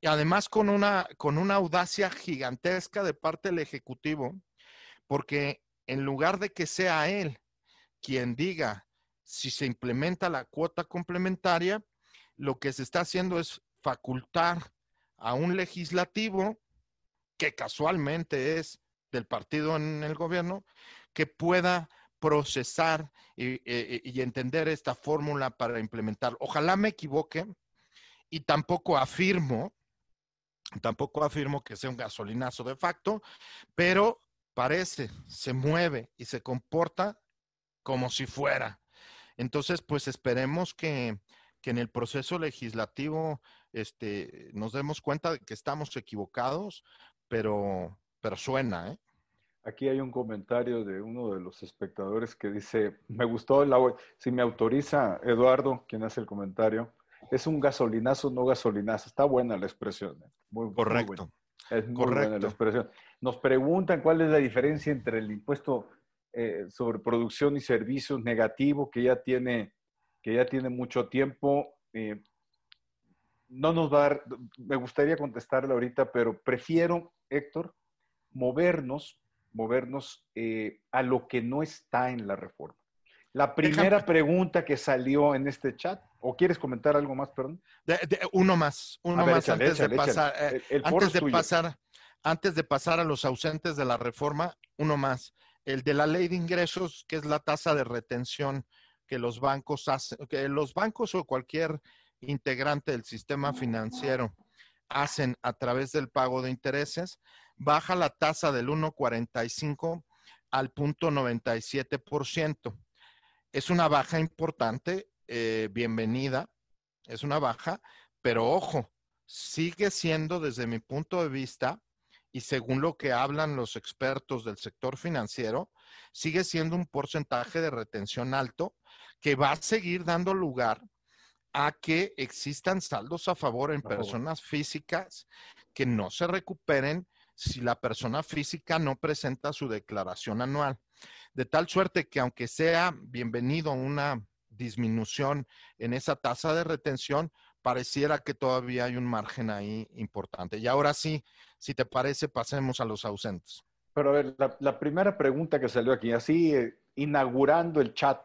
Y además con una, con una audacia gigantesca de parte del Ejecutivo, porque en lugar de que sea él quien diga si se implementa la cuota complementaria, lo que se está haciendo es facultar a un legislativo que casualmente es del partido en el gobierno, que pueda procesar y, e, e, entender esta fórmula para implementar. Ojalá me equivoque y tampoco afirmo, tampoco afirmo que sea un gasolinazo de facto, pero parece, se mueve y se comporta como si fuera. Entonces, pues esperemos que, en el proceso legislativo este, nos demos cuenta de que estamos equivocados, pero, pero suena, ¿eh? Aquí hay un comentario de uno de los espectadores que dice, me gustó la... Si me autoriza Eduardo, quien hace el comentario, es un gasolinazo, no gasolinazo. Está buena la expresión. ¿eh? Muy, Correcto. Es muy buena la expresión. Nos preguntan cuál es la diferencia entre el impuesto eh, sobre producción y servicios negativo que ya tiene, que ya tiene mucho tiempo. Eh, no nos va a dar, me gustaría contestarle ahorita, pero prefiero, Héctor, movernos, movernos eh, a lo que no está en la reforma. La primera pregunta que salió en este chat, ¿o quieres comentar algo más, perdón? uno más, uno más antes de pasar. antes de pasar antes de pasar a los ausentes de la reforma, uno más, el de la ley de ingresos, que es la tasa de retención que los bancos hacen, que los bancos o cualquier integrante del sistema financiero hacen a través del pago de intereses, baja la tasa del 1.45 al punto 97%. Es una baja importante, eh, bienvenida, es una baja, pero ojo, sigue siendo desde mi punto de vista y según lo que hablan los expertos del sector financiero, sigue siendo un porcentaje de retención alto que va a seguir dando lugar a que existan saldos a favor en personas físicas que no se recuperen si la persona física no presenta su declaración anual. De tal suerte que aunque sea bienvenido una disminución en esa tasa de retención, pareciera que todavía hay un margen ahí importante. Y ahora sí, si te parece, pasemos a los ausentes. Pero a ver, la, primera pregunta que salió aquí, así eh, inaugurando el chat,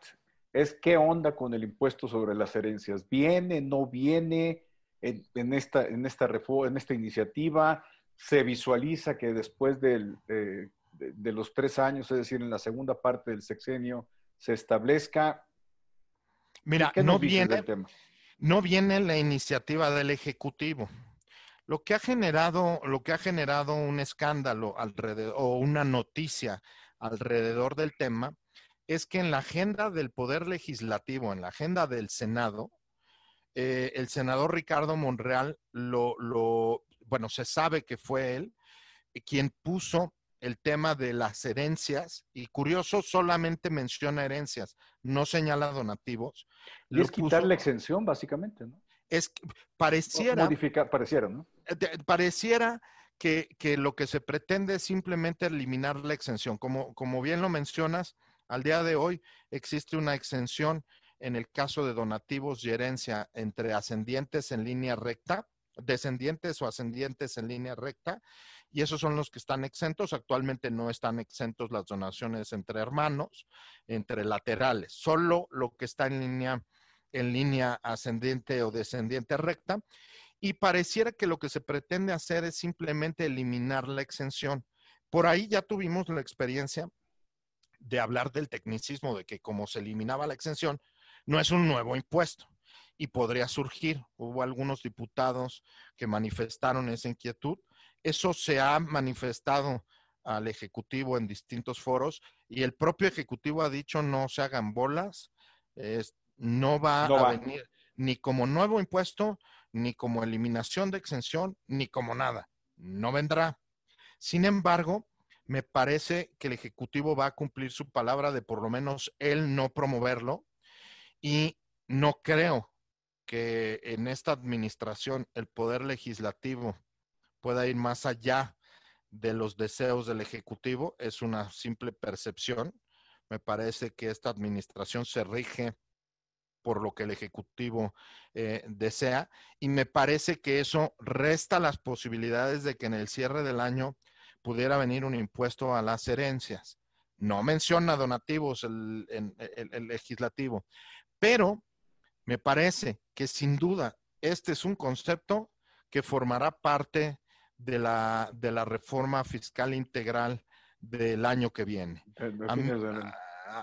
es qué onda con el impuesto sobre las herencias. ¿Viene, no viene en, esta, en, esta, en esta iniciativa? ¿Se visualiza que después eh, de, los tres años, es decir, en la segunda parte del sexenio, se establezca? Mira, no viene, no viene la iniciativa del Ejecutivo. Lo que ha generado, lo que ha generado un escándalo alrededor, o una noticia alrededor del tema, es que en la agenda del Poder Legislativo, en la agenda del Senado, eh, el senador Ricardo Monreal lo, lo, bueno, se sabe que fue él quien puso el tema de las herencias, y curioso, solamente menciona herencias, no señala donativos. Y es quitar la exención, básicamente, ¿no? Es pareciera. Modificar, pareciera, ¿no? Pareciera que, que, lo que se pretende es simplemente eliminar la exención. Como, como bien lo mencionas, al día de hoy existe una exención en el caso de donativos y herencia entre ascendientes en línea recta, descendientes o ascendientes en línea recta, y esos son los que están exentos. Actualmente no están exentos las donaciones entre hermanos, entre laterales, solo lo que está en línea en línea ascendiente o descendiente recta. Y pareciera que lo que se pretende hacer es simplemente eliminar la exención. Por ahí ya tuvimos la experiencia de hablar del tecnicismo, de que como se eliminaba la exención, no es un nuevo impuesto y podría surgir. Hubo algunos diputados que manifestaron esa inquietud. Eso se ha manifestado al Ejecutivo en distintos foros y el propio Ejecutivo ha dicho no se hagan bolas, no va a venir ni como nuevo impuesto, ni como eliminación de exención, ni como nada. No vendrá. Sin embargo, me parece que el Ejecutivo va a cumplir su palabra de por lo menos él no promoverlo y no creo que en esta administración el poder legislativo pueda ir más allá de los deseos del Ejecutivo. Es una simple percepción. Me parece que esta administración se rige por lo que el Ejecutivo eh, desea y me parece que eso resta las posibilidades de que en el cierre del año pudiera venir un impuesto a las herencias. No menciona donativos el, el legislativo, pero me parece que sin duda este es un concepto que formará parte de la, de la reforma fiscal integral del año que viene.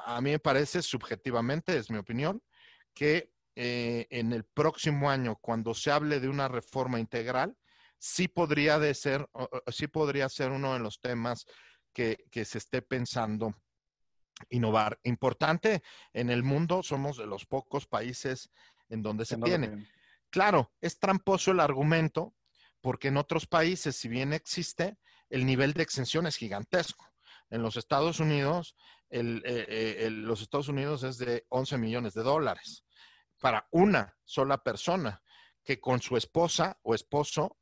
A mí, me parece subjetivamente, es mi opinión, que eh, en el próximo año, cuando se hable de una reforma integral, sí podría, de ser, sí podría ser uno de los temas que, que se esté pensando innovar. Importante en el mundo, somos de los pocos países en donde se tiene. Claro, es tramposo el argumento, porque en otros países, si bien existe, el nivel de exención es gigantesco. En los Estados Unidos, el, eh, eh, los Estados Unidos es de 11 millones de dólares para una sola persona, que con su esposa o esposo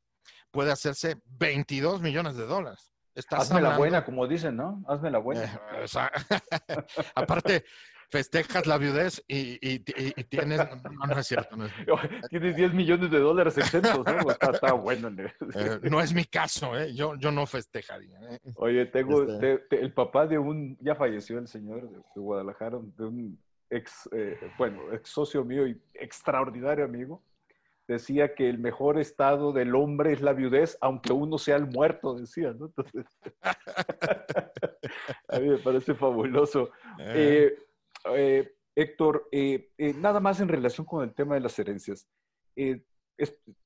puede hacerse 22 millones de dólares. Hazme la buena, como dicen, ¿no? Hazme la buena. Eh, aparte, festejas la viudez y, tienes. No, no, es cierto. Tienes 10 millones de dólares exentos, ¿no? Está, bueno. Eh, no es mi caso, ¿eh? Yo, yo no festejaría. ¿eh? Oye, tengo. Este el papá de un. Ya falleció el señor de, Guadalajara, de un ex. Eh, bueno, ex socio mío y extraordinario amigo decía que el mejor estado del hombre es la viudez, aunque uno sea el muerto, decía, ¿no? Entonces, a mí me parece fabuloso. Eh. Eh, eh, Héctor, nada más en relación con el tema de las herencias.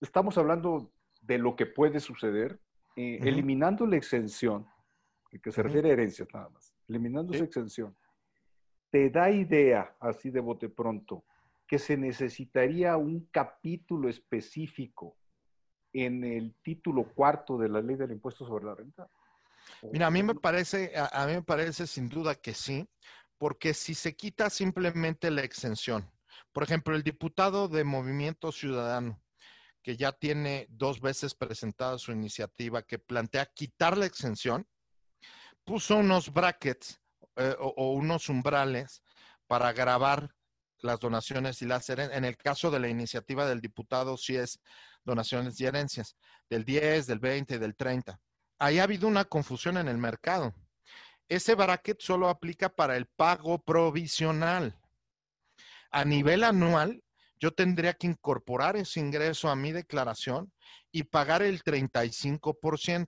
estamos hablando de lo que puede suceder, eliminando la exención, que se refiere a herencias nada más, eliminando esa exención, te da idea, así de bote pronto, que se necesitaría un capítulo específico en el título cuarto de la ley del impuesto sobre la renta? Mira, a mí me parece, a, mí me parece sin duda que sí, porque si se quita simplemente la exención, por ejemplo, el diputado de Movimiento Ciudadano, que ya tiene dos veces presentada su iniciativa que plantea quitar la exención, puso unos brackets eh, o, unos umbrales para grabar las donaciones y las herencias. En el caso de la iniciativa del diputado, sí es donaciones y herencias, del 10, del 20, del 30. Ahí ha habido una confusión en el mercado. Ese bracket solo aplica para el pago provisional. A nivel anual, yo tendría que incorporar ese ingreso a mi declaración y pagar el 35%.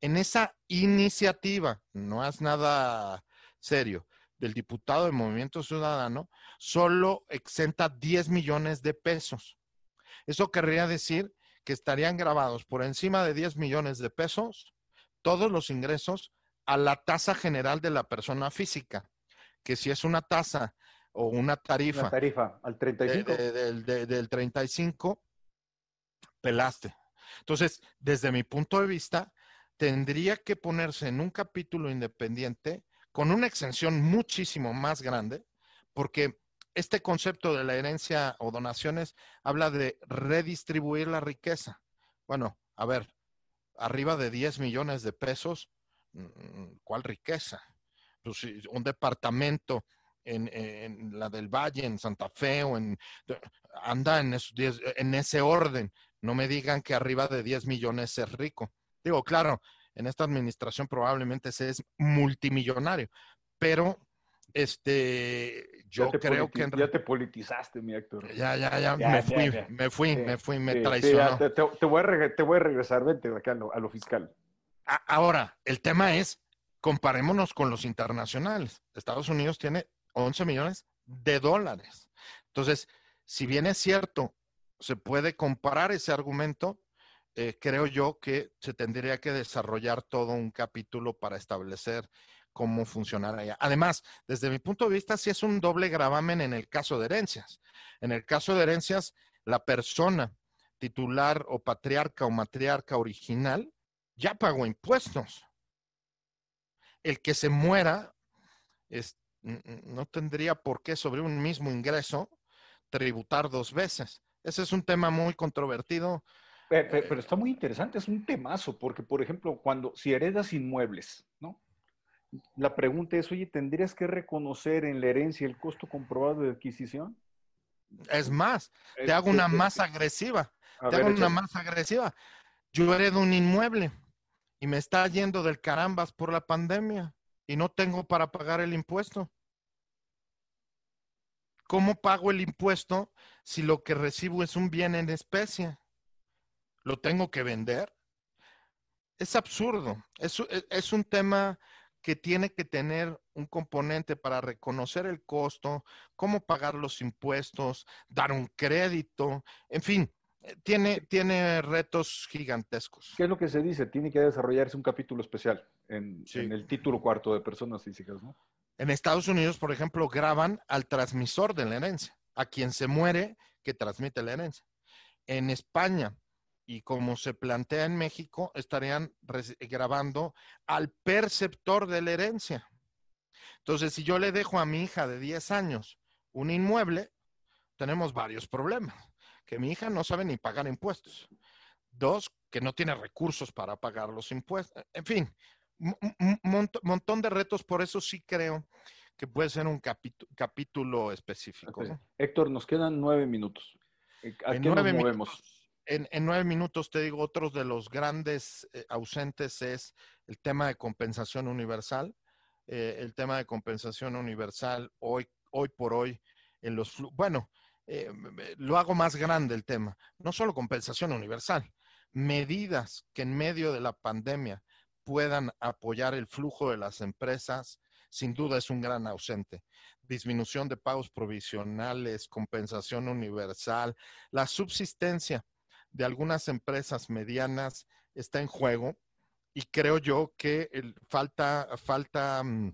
En esa iniciativa, no es nada serio, del diputado de Movimiento Ciudadano solo exenta 10 millones de pesos. Eso querría decir que estarían grabados por encima de 10 millones de pesos todos los ingresos a la tasa general de la persona física, que si es una tasa o una tarifa. Una tarifa al 35. del 35, pelaste. Entonces, desde mi punto de vista, tendría que ponerse en un capítulo independiente con una exención muchísimo más grande, porque este concepto de la herencia o donaciones habla de redistribuir la riqueza. Bueno, a ver, arriba de 10 millones de pesos, ¿cuál riqueza? Pues un departamento en, la del Valle, en Santa Fe, o en, anda en, en ese orden. No me digan que arriba de 10 millones es rico. Digo, claro, en esta administración probablemente se es multimillonario, pero este, yo creo que... Ya te politizaste, mi Héctor. Ya, ya, ya, me, fui, me fui, me fui, me traicionó. te, voy a te, voy a regresar, vente acá a lo, a lo fiscal. Ahora, el tema es, comparémonos con los internacionales. Estados Unidos tiene 11 millones de dólares. Entonces, si bien es cierto, se puede comparar ese argumento, eh, creo yo que se tendría que desarrollar todo un capítulo para establecer cómo funcionará allá. Además, desde mi punto de vista, sí es un doble gravamen en el caso de herencias. En el caso de herencias, la persona titular o patriarca o matriarca original ya pagó impuestos. El que se muera no tendría por qué sobre un mismo ingreso tributar dos veces. Ese es un tema muy controvertido. Pero, está muy interesante, es un temazo, porque por ejemplo, cuando si heredas inmuebles, ¿no? La pregunta es, oye, ¿tendrías que reconocer en la herencia el costo comprobado de adquisición? Es más, te hago una más agresiva. Te hago una más agresiva. Yo heredo un inmueble y me está yendo del carambas por la pandemia y no tengo para pagar el impuesto. ¿Cómo pago el impuesto si lo que recibo es un bien en especie? ¿Lo tengo que vender? Es absurdo. Es, es un tema que tiene que tener un componente para reconocer el costo, cómo pagar los impuestos, dar un crédito, en fin, tiene, tiene retos gigantescos. ¿Qué es lo que se dice? Tiene que desarrollarse un capítulo especial en, en el título cuarto de personas físicas, ¿no? En Estados Unidos, por ejemplo, graban al transmisor de la herencia, a quien se muere que transmite la herencia. En España, y como se plantea en México, estarían grabando al perceptor de la herencia. Entonces, si yo le dejo a mi hija de 10 años un inmueble, tenemos varios problemas. Que mi hija no sabe ni pagar impuestos. Dos, que no tiene recursos para pagar los impuestos. En fin, un montón de retos, por eso sí creo que puede ser un capítulo específico. Héctor, nos quedan nueve minutos. ¿A qué nos movemos? en, nueve minutos te digo, otros de los grandes eh, ausentes es el tema de compensación universal. Eh, el tema de compensación universal hoy, hoy por hoy en los... Bueno, eh, lo hago más grande el tema. No solo compensación universal, medidas que en medio de la pandemia puedan apoyar el flujo de las empresas, sin duda es un gran ausente. Disminución de pagos provisionales, compensación universal, la subsistencia de algunas empresas medianas está en juego y creo yo que falta, falta mm,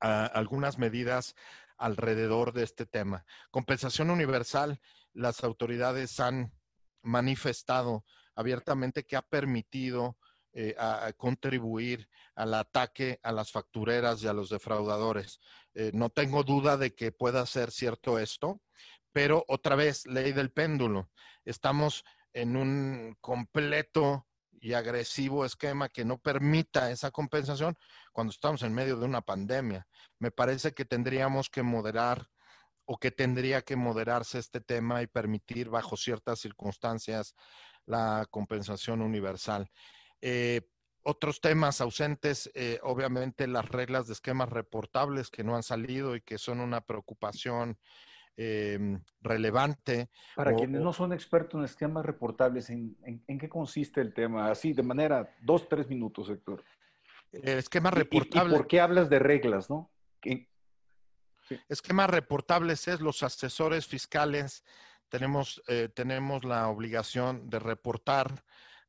algunas medidas alrededor de este tema. Compensación universal, las autoridades han manifestado abiertamente que ha permitido eh, contribuir al ataque a las factureras y a los defraudadores. Eh, no tengo duda de que pueda ser cierto esto, pero otra vez, ley del péndulo. Estamos en un completo y agresivo esquema que no permita esa compensación cuando estamos en medio de una pandemia. Me parece que tendríamos que moderar o que tendría que moderarse este tema y permitir bajo ciertas circunstancias la compensación universal. Eh, otros temas ausentes, eh, obviamente las reglas de esquemas reportables que no han salido y que son una preocupación Em, relevante. Para quienes no son expertos en esquemas reportables, ¿en, qué consiste el tema? Así, de manera, dos, tres minutos, Héctor. El esquema reportable. ¿Y, por qué hablas de reglas, no? Esquemas reportables es los asesores fiscales. Tenemos, eh, tenemos la obligación de reportar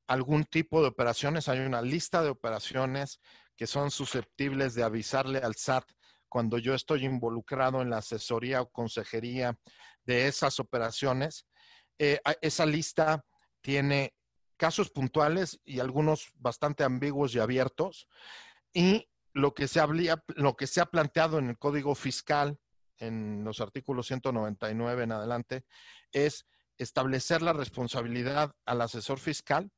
algún tipo de operaciones. Hay una lista de operaciones que son susceptibles de avisarle al SAT cuando yo estoy involucrado en la asesoría o consejería de esas operaciones, eh, esa lista tiene casos puntuales y algunos bastante ambiguos y abiertos. Y lo que se, lo que se ha planteado en el Código Fiscal, en los artículos 199 en adelante, es establecer la responsabilidad al asesor fiscal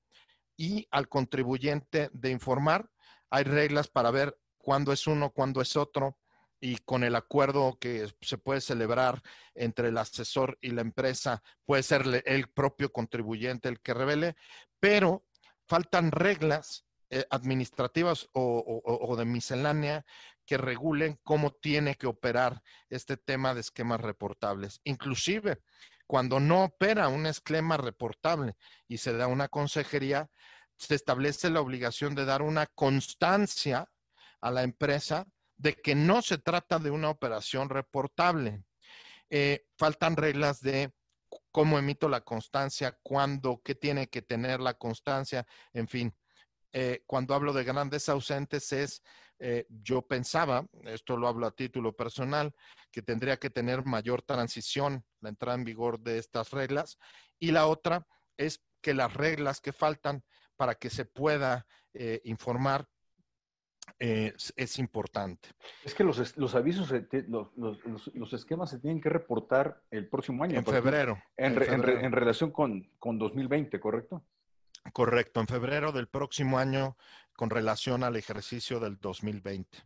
y al contribuyente de informar. Hay reglas para ver cuándo es uno, cuándo es otro, y con el acuerdo que se puede celebrar entre el asesor y la empresa, puede ser el propio contribuyente el que revele, pero faltan reglas eh, administrativas o, de miscelánea que regulen cómo tiene que operar este tema de esquemas reportables. Inclusive, cuando no opera un esquema reportable y se da una consejería, se establece la obligación de dar una constancia a la empresa de que no se trata de una operación reportable. Eh, faltan reglas de cómo emito la constancia, cuándo, qué tiene que tener la constancia, en fin. Eh, cuando hablo de grandes ausentes es, eh, yo pensaba, esto lo hablo a título personal, que tendría que tener mayor transición la entrada en vigor de estas reglas. Y la otra es que las reglas que faltan para que se pueda informar es, importante. Es que los, los avisos, los, los, los, esquemas se tienen que reportar el próximo año. En febrero. En, en, relación con, con 2020, ¿correcto? Correcto, en febrero del próximo año con relación al ejercicio del 2020.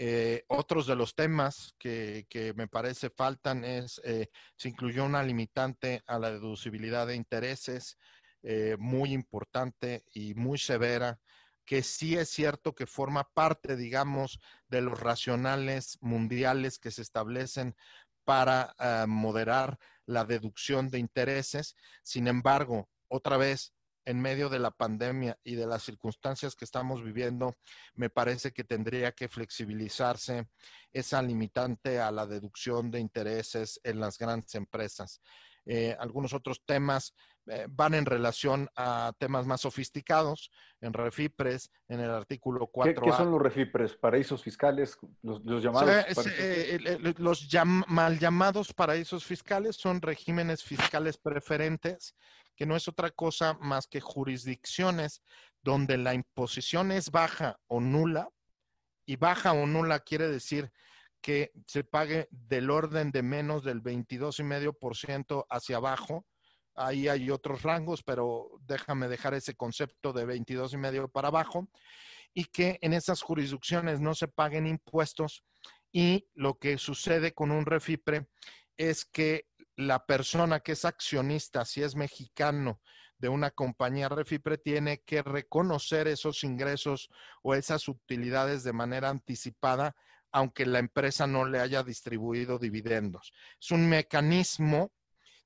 Eh, otros de los temas que, que me parece faltan es, eh, se incluyó una limitante a la deducibilidad de intereses eh, muy importante y muy severa que sí es cierto que forma parte, digamos, de los racionales mundiales que se establecen para ah, moderar la deducción de intereses. Sin embargo, otra vez, en medio de la pandemia y de las circunstancias que estamos viviendo, me parece que tendría que flexibilizarse esa limitante a la deducción de intereses en las grandes empresas. Eh, algunos otros temas eh, van en relación a temas más sofisticados, en refipres, en el artículo 4. ¿Qué, son los refipres? ¿Paraísos fiscales? ¿Los, llamados? Eh, los mal llamados paraísos fiscales son regímenes fiscales preferentes, que no es otra cosa más que jurisdicciones donde la imposición es baja o nula, y baja o nula quiere decir que se pague del orden de menos del 22,5% hacia abajo, Ahí hay otros rangos, pero déjame dejar ese concepto de 22 y medio para abajo y que en esas jurisdicciones no se paguen impuestos y lo que sucede con un refipre es que la persona que es accionista, si es mexicano de una compañía refipre, tiene que reconocer esos ingresos o esas utilidades de manera anticipada, aunque la empresa no le haya distribuido dividendos. Es un mecanismo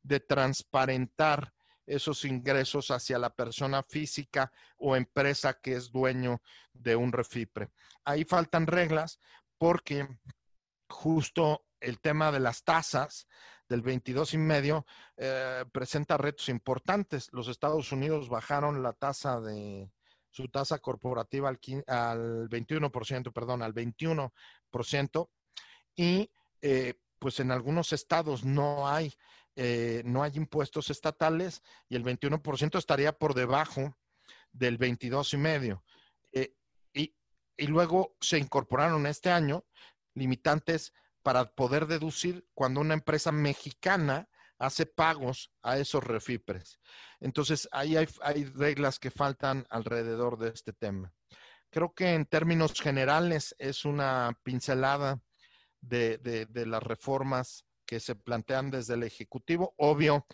de transparentar esos ingresos hacia la persona física o empresa que es dueño de un refipre. Ahí faltan reglas porque justo el tema de las tasas del 22 y medio eh, presenta retos importantes. Los Estados Unidos bajaron la tasa de su tasa corporativa al, al 21%, perdón, al 21% y eh, pues en algunos estados no hay eh, no hay impuestos estatales y el 21% estaría por debajo del 22,5%. Eh, y, y luego se incorporaron este año limitantes para poder deducir cuando una empresa mexicana hace pagos a esos refipres. Entonces, ahí hay, reglas que faltan alrededor de este tema. Creo que en términos generales es una pincelada de las reformas que se plantean desde el Ejecutivo. Obvio,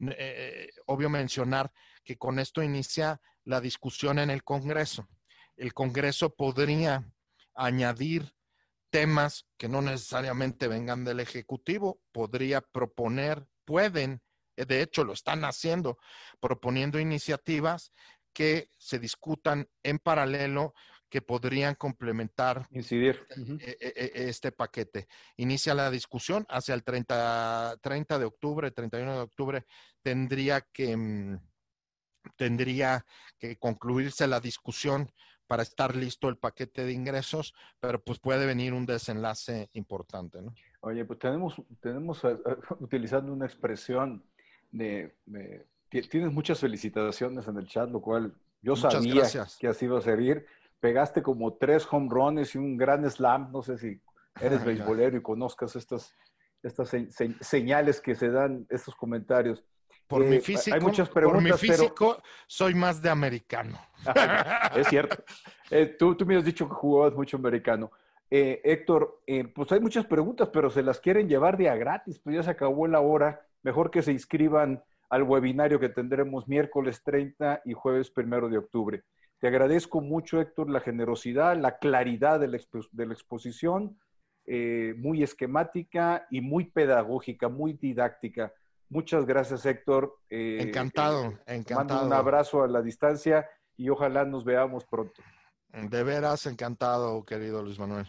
eh, obvio mencionar que con esto inicia la discusión en el Congreso. El Congreso podría añadir temas que no necesariamente vengan del Ejecutivo, podría proponer, pueden, de hecho lo están haciendo, proponiendo iniciativas que se discutan en paralelo que podrían complementar Incidir. E, e, e, este paquete. Inicia la discusión hacia el 30, 30 de octubre, 31 de octubre, tendría que, mm, tendría que concluirse la discusión para estar listo el paquete de ingresos, pero pues puede venir un desenlace importante, ¿no? Oye, pues tenemos, tenemos utilizando una expresión de, Tienes muchas felicitaciones en el chat, lo cual yo sabía que así iba a servir. Pegaste como tres home runs y un gran slam. No sé si eres beisbolero y conozcas estas, estas señales que se dan, estos comentarios. Por mi eh, físico, hay muchas preguntas, por mi físico soy más de americano. es cierto. Eh, tú, tú, me has dicho que jugabas mucho americano. Eh, Héctor, pues hay muchas preguntas, pero se las quieren llevar día gratis, pues ya se acabó la hora. Mejor que se inscriban al webinario que tendremos miércoles 30 y jueves 1 de octubre. Te agradezco mucho, Héctor, la generosidad, la claridad de la, de la exposición, muy esquemática y muy pedagógica, muy didáctica. Muchas gracias, Héctor. Eh, encantado, eh, encantado. Mando un abrazo a la distancia y ojalá nos veamos pronto. De veras, encantado, querido Luis Manuel.